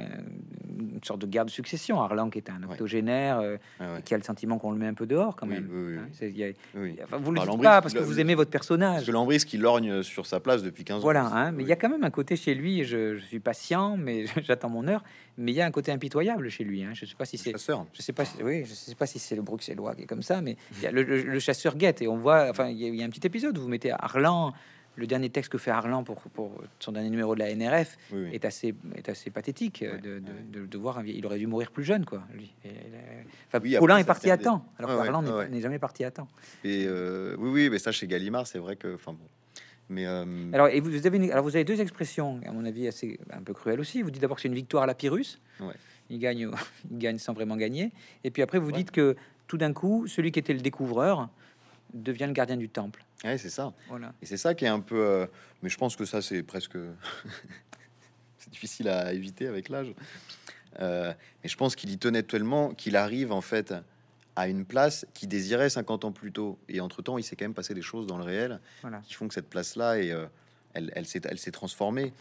une sorte de guerre de succession. Arlan, qui est un octogénaire, euh, Ah ouais. qui a le sentiment qu'on le met un peu dehors quand même. oui, oui, Hein, oui. c'est- il y a- Oui. enfin, vous le dites pas parce que vous aimez votre Parce personnage. que Lambris qui lorgne sur sa place depuis 15 ans. Voilà, hein, mais il y a quand même un côté chez lui, je, je suis patient, mais j'attends mon heure, mais il y a un côté impitoyable chez lui. Hein. Je sais pas si Le c'est chasseur. je sais pas, si, oui, je sais pas si c'est le bruxellois qui est comme ça, mais il y a le, le- le chasseur guette et on voit, enfin, il y, y a un petit épisode où vous mettez Arlan, le dernier texte que fait Arlan pour, pour son dernier numéro de la NRF Oui, oui. est assez est assez pathétique euh, Ouais, de, de, de- de voir un vieil- il aurait dû mourir plus jeune quoi. Lui. Et, euh, enfin, Oui, Paulin est parti à temps, alors qu'Arlan n'est jamais parti à temps. Et euh, oui, oui, mais ça chez Gallimard, c'est vrai que, enfin bon. Mais euh, Alors, et vous, avez une- alors vous avez deux expressions à mon avis assez un peu cruelles aussi. Vous dites d'abord que c'est une victoire à la Pyrrhus. Ouais. Il gagne, il gagne sans vraiment gagner. Et puis après vous Ouais. dites que tout d'un coup, celui qui était le découvreur devient le gardien du temple. ouais, c'est ça. Voilà. Et c'est ça qui est un peu. euh, mais je pense que ça, c'est presque. c'est difficile à éviter avec l'âge. Euh, mais je pense qu'il y tenait tellement qu'il arrive en fait à une place qu'il désirait 50 ans plus tôt. Et entre temps, il s'est quand même passé des choses dans le réel Voilà. qui font que cette place-là, et, euh, elle, elle s'est, elle s'est transformée.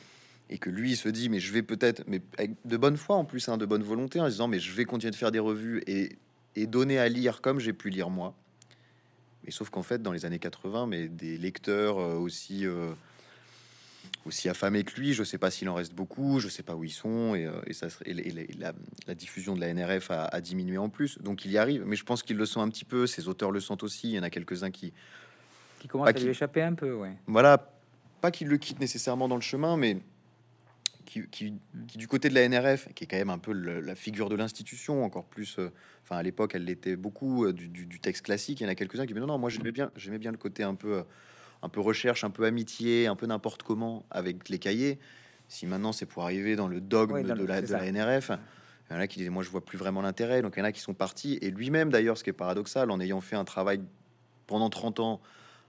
Et que lui il se dit, mais je vais peut-être, mais avec de bonne foi en plus, hein, de bonne volonté, en se disant, mais je vais continuer de faire des revues et, et donner à lire comme j'ai pu lire moi. Mais sauf qu'en fait, dans les années 80, mais des lecteurs euh, aussi, euh, aussi affamés que lui, je sais pas s'il en reste beaucoup, je sais pas où ils sont, et, euh, et ça et la, et la- la diffusion de la NRF a, a diminué en plus, donc il y arrive. Mais je pense qu'ils le sont un petit peu, ces auteurs le sentent aussi. Il y en a quelques-uns qui, Qui commence Pas à lui échapper un peu, ouais. voilà, pas qu'ils le quittent nécessairement dans le chemin, mais qui, qui, qui, du côté de la NRF, qui est quand même un peu le- la figure de l'institution, encore plus, euh, enfin à l'époque, elle l'était beaucoup euh, du, du- du texte classique. Il y en a quelques-uns qui disent non, non, moi j'aimais bien, j'aimais bien le côté un peu, euh, un peu recherche, un peu amitié, un peu n'importe comment avec les cahiers. Si maintenant c'est pour arriver dans le dogme dans de, la NRF, il y en a qui disaient moi je vois plus vraiment l'intérêt. Donc il y en a qui sont partis et lui-même d'ailleurs, ce qui est paradoxal, en ayant fait un travail pendant 30 ans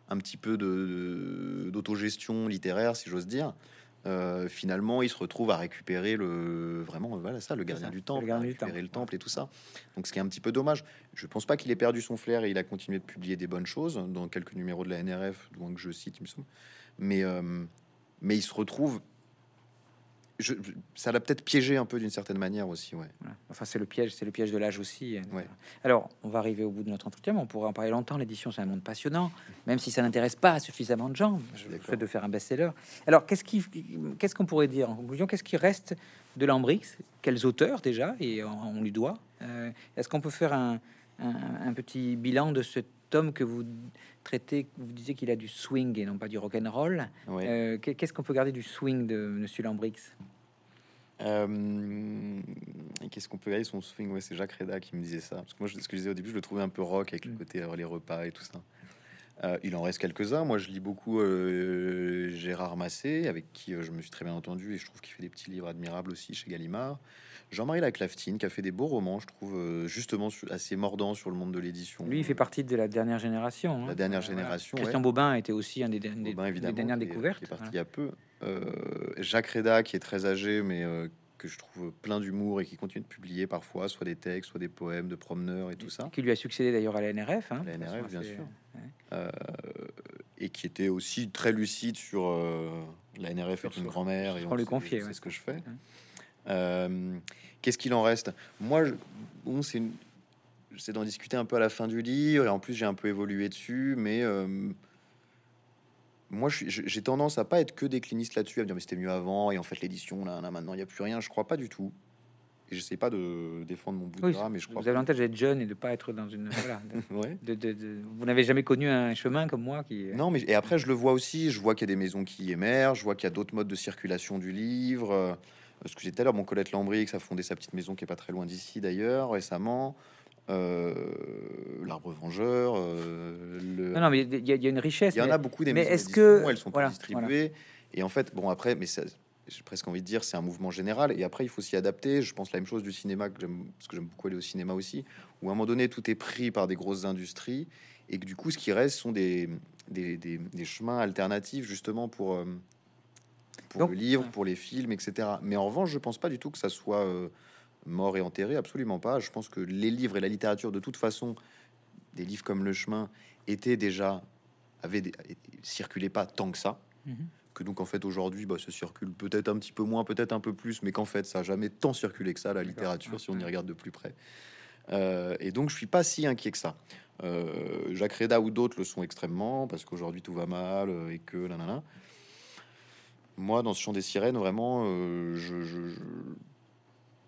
un petit peu de d'autogestion littéraire, si j'ose dire. Euh, finalement, il se retrouve à récupérer le vraiment voilà ça, le gardien ça, du le temple, du récupérer le temple et tout ça. Donc, ce qui est un petit peu dommage. Je pense pas qu'il ait perdu son flair et il a continué de publier des bonnes choses dans quelques numéros de la NRF, loin que je cite, il me semble. Mais euh, mais il se retrouve. Je, ça l'a peut-être piégé un peu d'une certaine manière aussi, ouais. Voilà. Enfin, c'est le piège, c'est le piège de l'âge aussi. hein. Ouais. Alors, on va arriver au bout de notre entretien, mais on pourrait en parler longtemps. L'édition, c'est un monde passionnant, même si ça n'intéresse pas suffisamment de gens. Je D'accord. souhaite de faire un best-seller. Alors, qu'est-ce qui, qu'est-ce qu'on pourrait dire en conclusion? Qu'est-ce qui reste de Lambrix Quels auteurs déjà Et on, on lui doit? Euh, Est-ce qu'on peut faire un, un- un petit bilan de cet homme que vous traitez Vous disiez qu'il a du swing et non pas du rock and roll. Euh, qu'est- qu'est-ce qu'on peut garder du swing de Monsieur Lambrix? Euh, qu'est-ce qu'on peut aller son swing? Ouais, c'est Jacques Reda qui me disait ça. Parce que moi, je- ce que je disais au début, je le trouvais un peu rock avec le Mm. côté alors, les repas et tout ça. Euh, il en reste quelques-uns. Moi, je lis beaucoup euh, Gérard Massé, avec qui euh, je me suis très bien entendu et je trouve qu'il fait des petits livres admirables aussi chez Gallimard. Jean-Marie Laclaftine, qui a fait des beaux romans, je trouve, justement assez mordants sur le monde de l'édition. Lui, il fait partie de la dernière génération. La hein. dernière Voilà. génération, Christian ouais. Bobin était aussi un des, des- des- des dernières qui est- découvertes. qui est parti voilà. il y a peu. Jacques Reda, qui est très âgé, mais que je trouve plein d'humour et qui continue de publier parfois, soit des textes, soit des poèmes de promeneurs et tout ça. Qui lui a succédé d'ailleurs à la NRF. hein, La NRF, façon bien sûr. ouais. Euh, et qui était aussi très lucide sur euh, la NRF est une grand-mère. et on lui confiait, C'est ouais. ce que je fais. Euh, Qu'est-ce qu'il en reste? Moi, je- bon, c'est c'est d'en discuter un peu à la fin du livre, et en plus j'ai un peu évolué dessus, mais euh, moi j'ai tendance à pas être que décliniste là-dessus, à me dire mais c'était mieux avant, et en fait l'édition là, là, maintenant il n'y a plus rien. Je crois pas du tout. Et j'essaie pas de défendre mon bout de Oui, gras, mais je crois vous avez l'avantage d'être jeune et de pas être dans une. voilà, de-. Ouais. de- de- de- vous n'avez jamais connu un chemin comme moi qui. Non, mais et après, je le vois aussi. Je vois qu'il y a des maisons qui émergent. Je vois qu'il y a d'autres modes de circulation du livre. Euh, Ce que j'ai tout à l'heure, mon Colette Lambrix a fondé sa petite maison qui est pas très loin d'ici d'ailleurs récemment. Euh, L'arbre vengeur. euh, le... Non, non, mais il y, a- il y a une richesse. Il y en mais- a beaucoup des mais est-ce que- elles sont voilà, pas distribuées. Et en fait, bon après, mais j'ai presque envie de dire, c'est un mouvement général. Et après, il faut s'y adapter. Je pense la même chose du cinéma, que j'aime- parce que j'aime beaucoup aller au cinéma aussi, où à un moment donné, tout est pris par des grosses industries, et que du coup, ce qui reste sont des, des, des- des chemins alternatifs justement pour, euh, pour Donc- le livre, pour les films, etc. Mais en revanche, je pense pas du tout que ça soit euh, mort et enterré, absolument pas. Je pense que les livres et la littérature, de toute façon, des livres comme Le Chemin étaient déjà avaient des, circulaient pas tant que ça. Mhm. Que donc en fait aujourd'hui, bah, ça circule peut-être un petit peu moins, peut-être un peu plus, mais qu'en fait ça a jamais tant circulé que ça la littérature si on y regarde de plus près. Euh, et donc je suis pas si inquiet que ça. Euh, Jacques Reda ou d'autres le sont extrêmement parce qu'aujourd'hui tout va mal euh, et que là, là, là. Moi, dans ce chant des sirènes, vraiment, euh, je, je- je-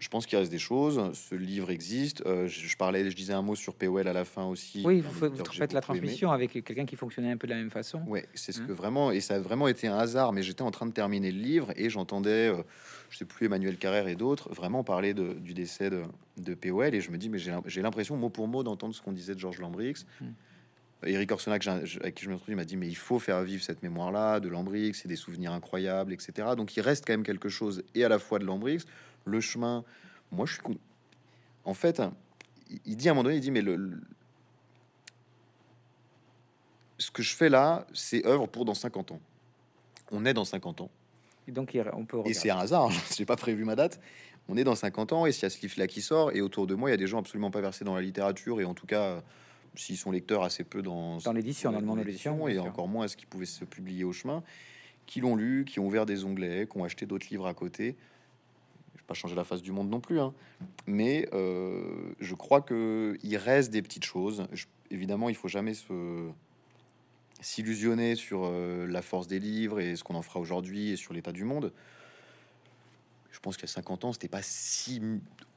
je pense qu'il reste des choses. Ce livre existe. Euh, je, je parlais, je disais un mot sur POL à la fin aussi. Oui, vous, faites- vous la aimé. transmission avec quelqu'un qui fonctionnait un peu de la même façon. Ouais, c'est ce Hein que vraiment, et ça a vraiment été un hasard, mais j'étais en train de terminer le livre et j'entendais, euh, je sais plus, Emmanuel Carrère et d'autres vraiment parler de- du décès de, de POL et je me dis, mais j'ai l'im- j'ai l'impression mot pour mot d'entendre ce qu'on disait de Georges Lambrix. Hmm. Eric j'ai- avec qui je me il m'a dit, mais il faut faire vivre cette mémoire-là de Lambrix, c'est des souvenirs incroyables, etc. Donc il reste quand même quelque chose, et à la fois de Lambrix, le chemin. Moi, je suis. con- En fait, il- dit à un moment donné, il dit, mais le, le- ce que je fais là, c'est œuvre pour dans 50 ans. On est dans 50 ans. Et donc, on peut Et regarder. c'est un hasard, j'ai pas prévu ma date. On est dans 50 ans et s'il y a ce livre-là qui sort, et autour de moi, il y a des gens absolument pas versés dans la littérature, et en tout cas, s'ils sont lecteurs, assez peu dans, Dans l'édition, dans de l'édition, et encore moins est-ce qu'ils pouvaient se publier au chemin, qui l'ont lu, qui ont ouvert des onglets, qui ont acheté d'autres livres à côté. Changer la face du monde non plus, hein. mais euh, je crois que il reste des petites choses. Évidemment, il faut jamais s'illusionner sur euh, la force des livres et ce qu'on en fera aujourd'hui et sur l'état du monde. Je pense qu'il y a 50 ans, c'était pas si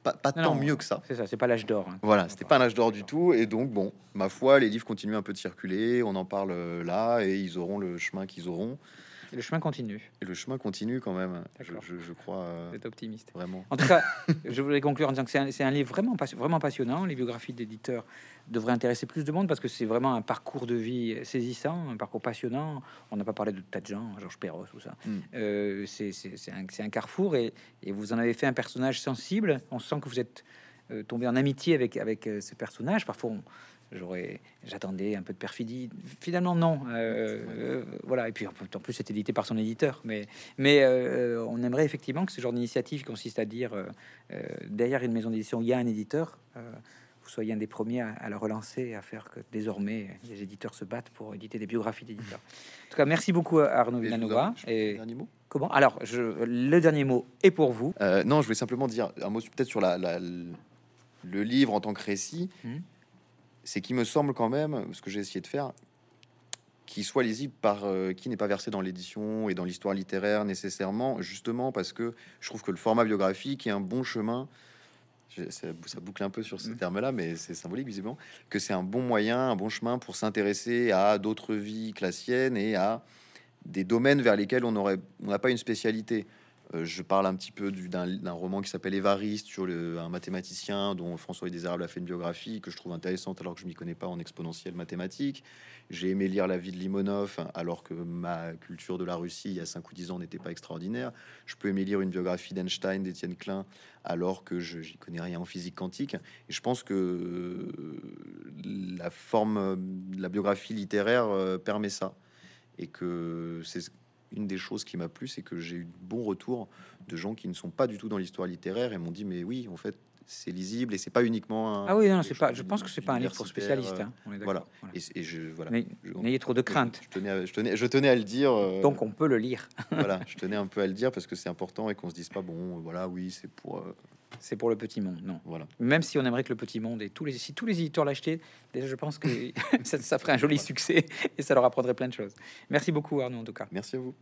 pas, pas Non, tant non. mieux que ça. C'est ça, c'est pas l'âge d'or. hein. Voilà, c'était pas un âge d'or du tout. Et donc, bon, ma foi, les livres continuent un peu de circuler. On en parle euh, là et ils auront le chemin qu'ils auront. Et le chemin continue. Et le chemin continue quand même. Je, D'accord. je- je crois euh, Vous êtes optimiste. vraiment. En tout cas, je voulais conclure en disant que c'est un, livre vraiment, pas- vraiment passionnant. Les biographies d'éditeurs devraient intéresser plus de monde parce que c'est vraiment un parcours de vie saisissant, un parcours passionnant. On n'a pas parlé de tas de gens, Georges Perros, tout ça. Mm. Euh, c'est un, carrefour et, et vous en avez fait un personnage sensible. On sent que vous êtes euh, tombé en amitié avec, avec euh, ce personnage. Parfois, j'aurais, j'attendais un peu de perfidie. Finalement, non. Euh, voilà. Et puis, en plus- c'est édité par son éditeur. Mais, mais on aimerait effectivement que ce genre d'initiative qui consiste à dire derrière une maison d'édition, il y a un éditeur. vous soyez un des premiers à, à le relancer à faire que désormais les éditeurs se battent pour éditer des biographies d'éditeurs. En tout cas, merci beaucoup à Arnaud Villanova. Et Dernier mot? Comment Alors, je, le dernier mot est pour vous. Euh, non, je voulais simplement dire un mot peut-être sur la, la- le livre en tant que récit. Mhm. C'est qu'il me semble quand même, ce que j'ai essayé de faire, qu'il soit lisible par euh, qui n'est pas versé dans l'édition et dans l'histoire littéraire nécessairement, justement parce que je trouve que le format biographique est un bon chemin. je- Ça, ça boucle un peu sur ce Mhm. terme-là, mais c'est symbolique visiblement que c'est un bon moyen, un bon chemin pour s'intéresser à d'autres vies que la sienne et à des domaines vers lesquels on aurait, on n'a pas une spécialité. Euh, je parle un petit peu du- d'un roman qui s'appelle Évariste sur un mathématicien dont François Désirable a fait une biographie que je trouve intéressante alors que je m'y connais pas en exponentielle mathématique. J'ai aimé lire la vie de Limonov alors que ma culture de la Russie il y a 5 ou 10 ans n'était pas extraordinaire. Je peux aimer lire une biographie d'Einstein, d'Étienne Klein alors que je j'y connais rien en physique quantique. Et je pense que euh, la forme, la biographie littéraire euh, permet ça et que c'est une des choses qui m'a plu, c'est que j'ai eu de bons retours de gens qui ne sont pas du tout dans l'histoire littéraire et m'ont dit mais oui en fait c'est lisible et c'est pas uniquement un, Ah oui, non, c'est pas. Je pense que c'est pas un livre pour spécialistes. hein. On est voilà. Et, et je voilà n'ayez trop de crainte. je tenais à, je tenais je tenais à le dire euh, Donc, on peut le lire. voilà je tenais un peu à le dire parce que c'est important et qu'on se dise pas bon voilà oui c'est pour euh, C'est pour le petit monde, non. voilà Même si on aimerait que le petit monde et tous les si tous les éditeurs l'achetaient, déjà je pense que ça, ça ferait un joli succès et ça leur apprendrait plein de choses. Merci beaucoup Arnaud en tout cas. merci à vous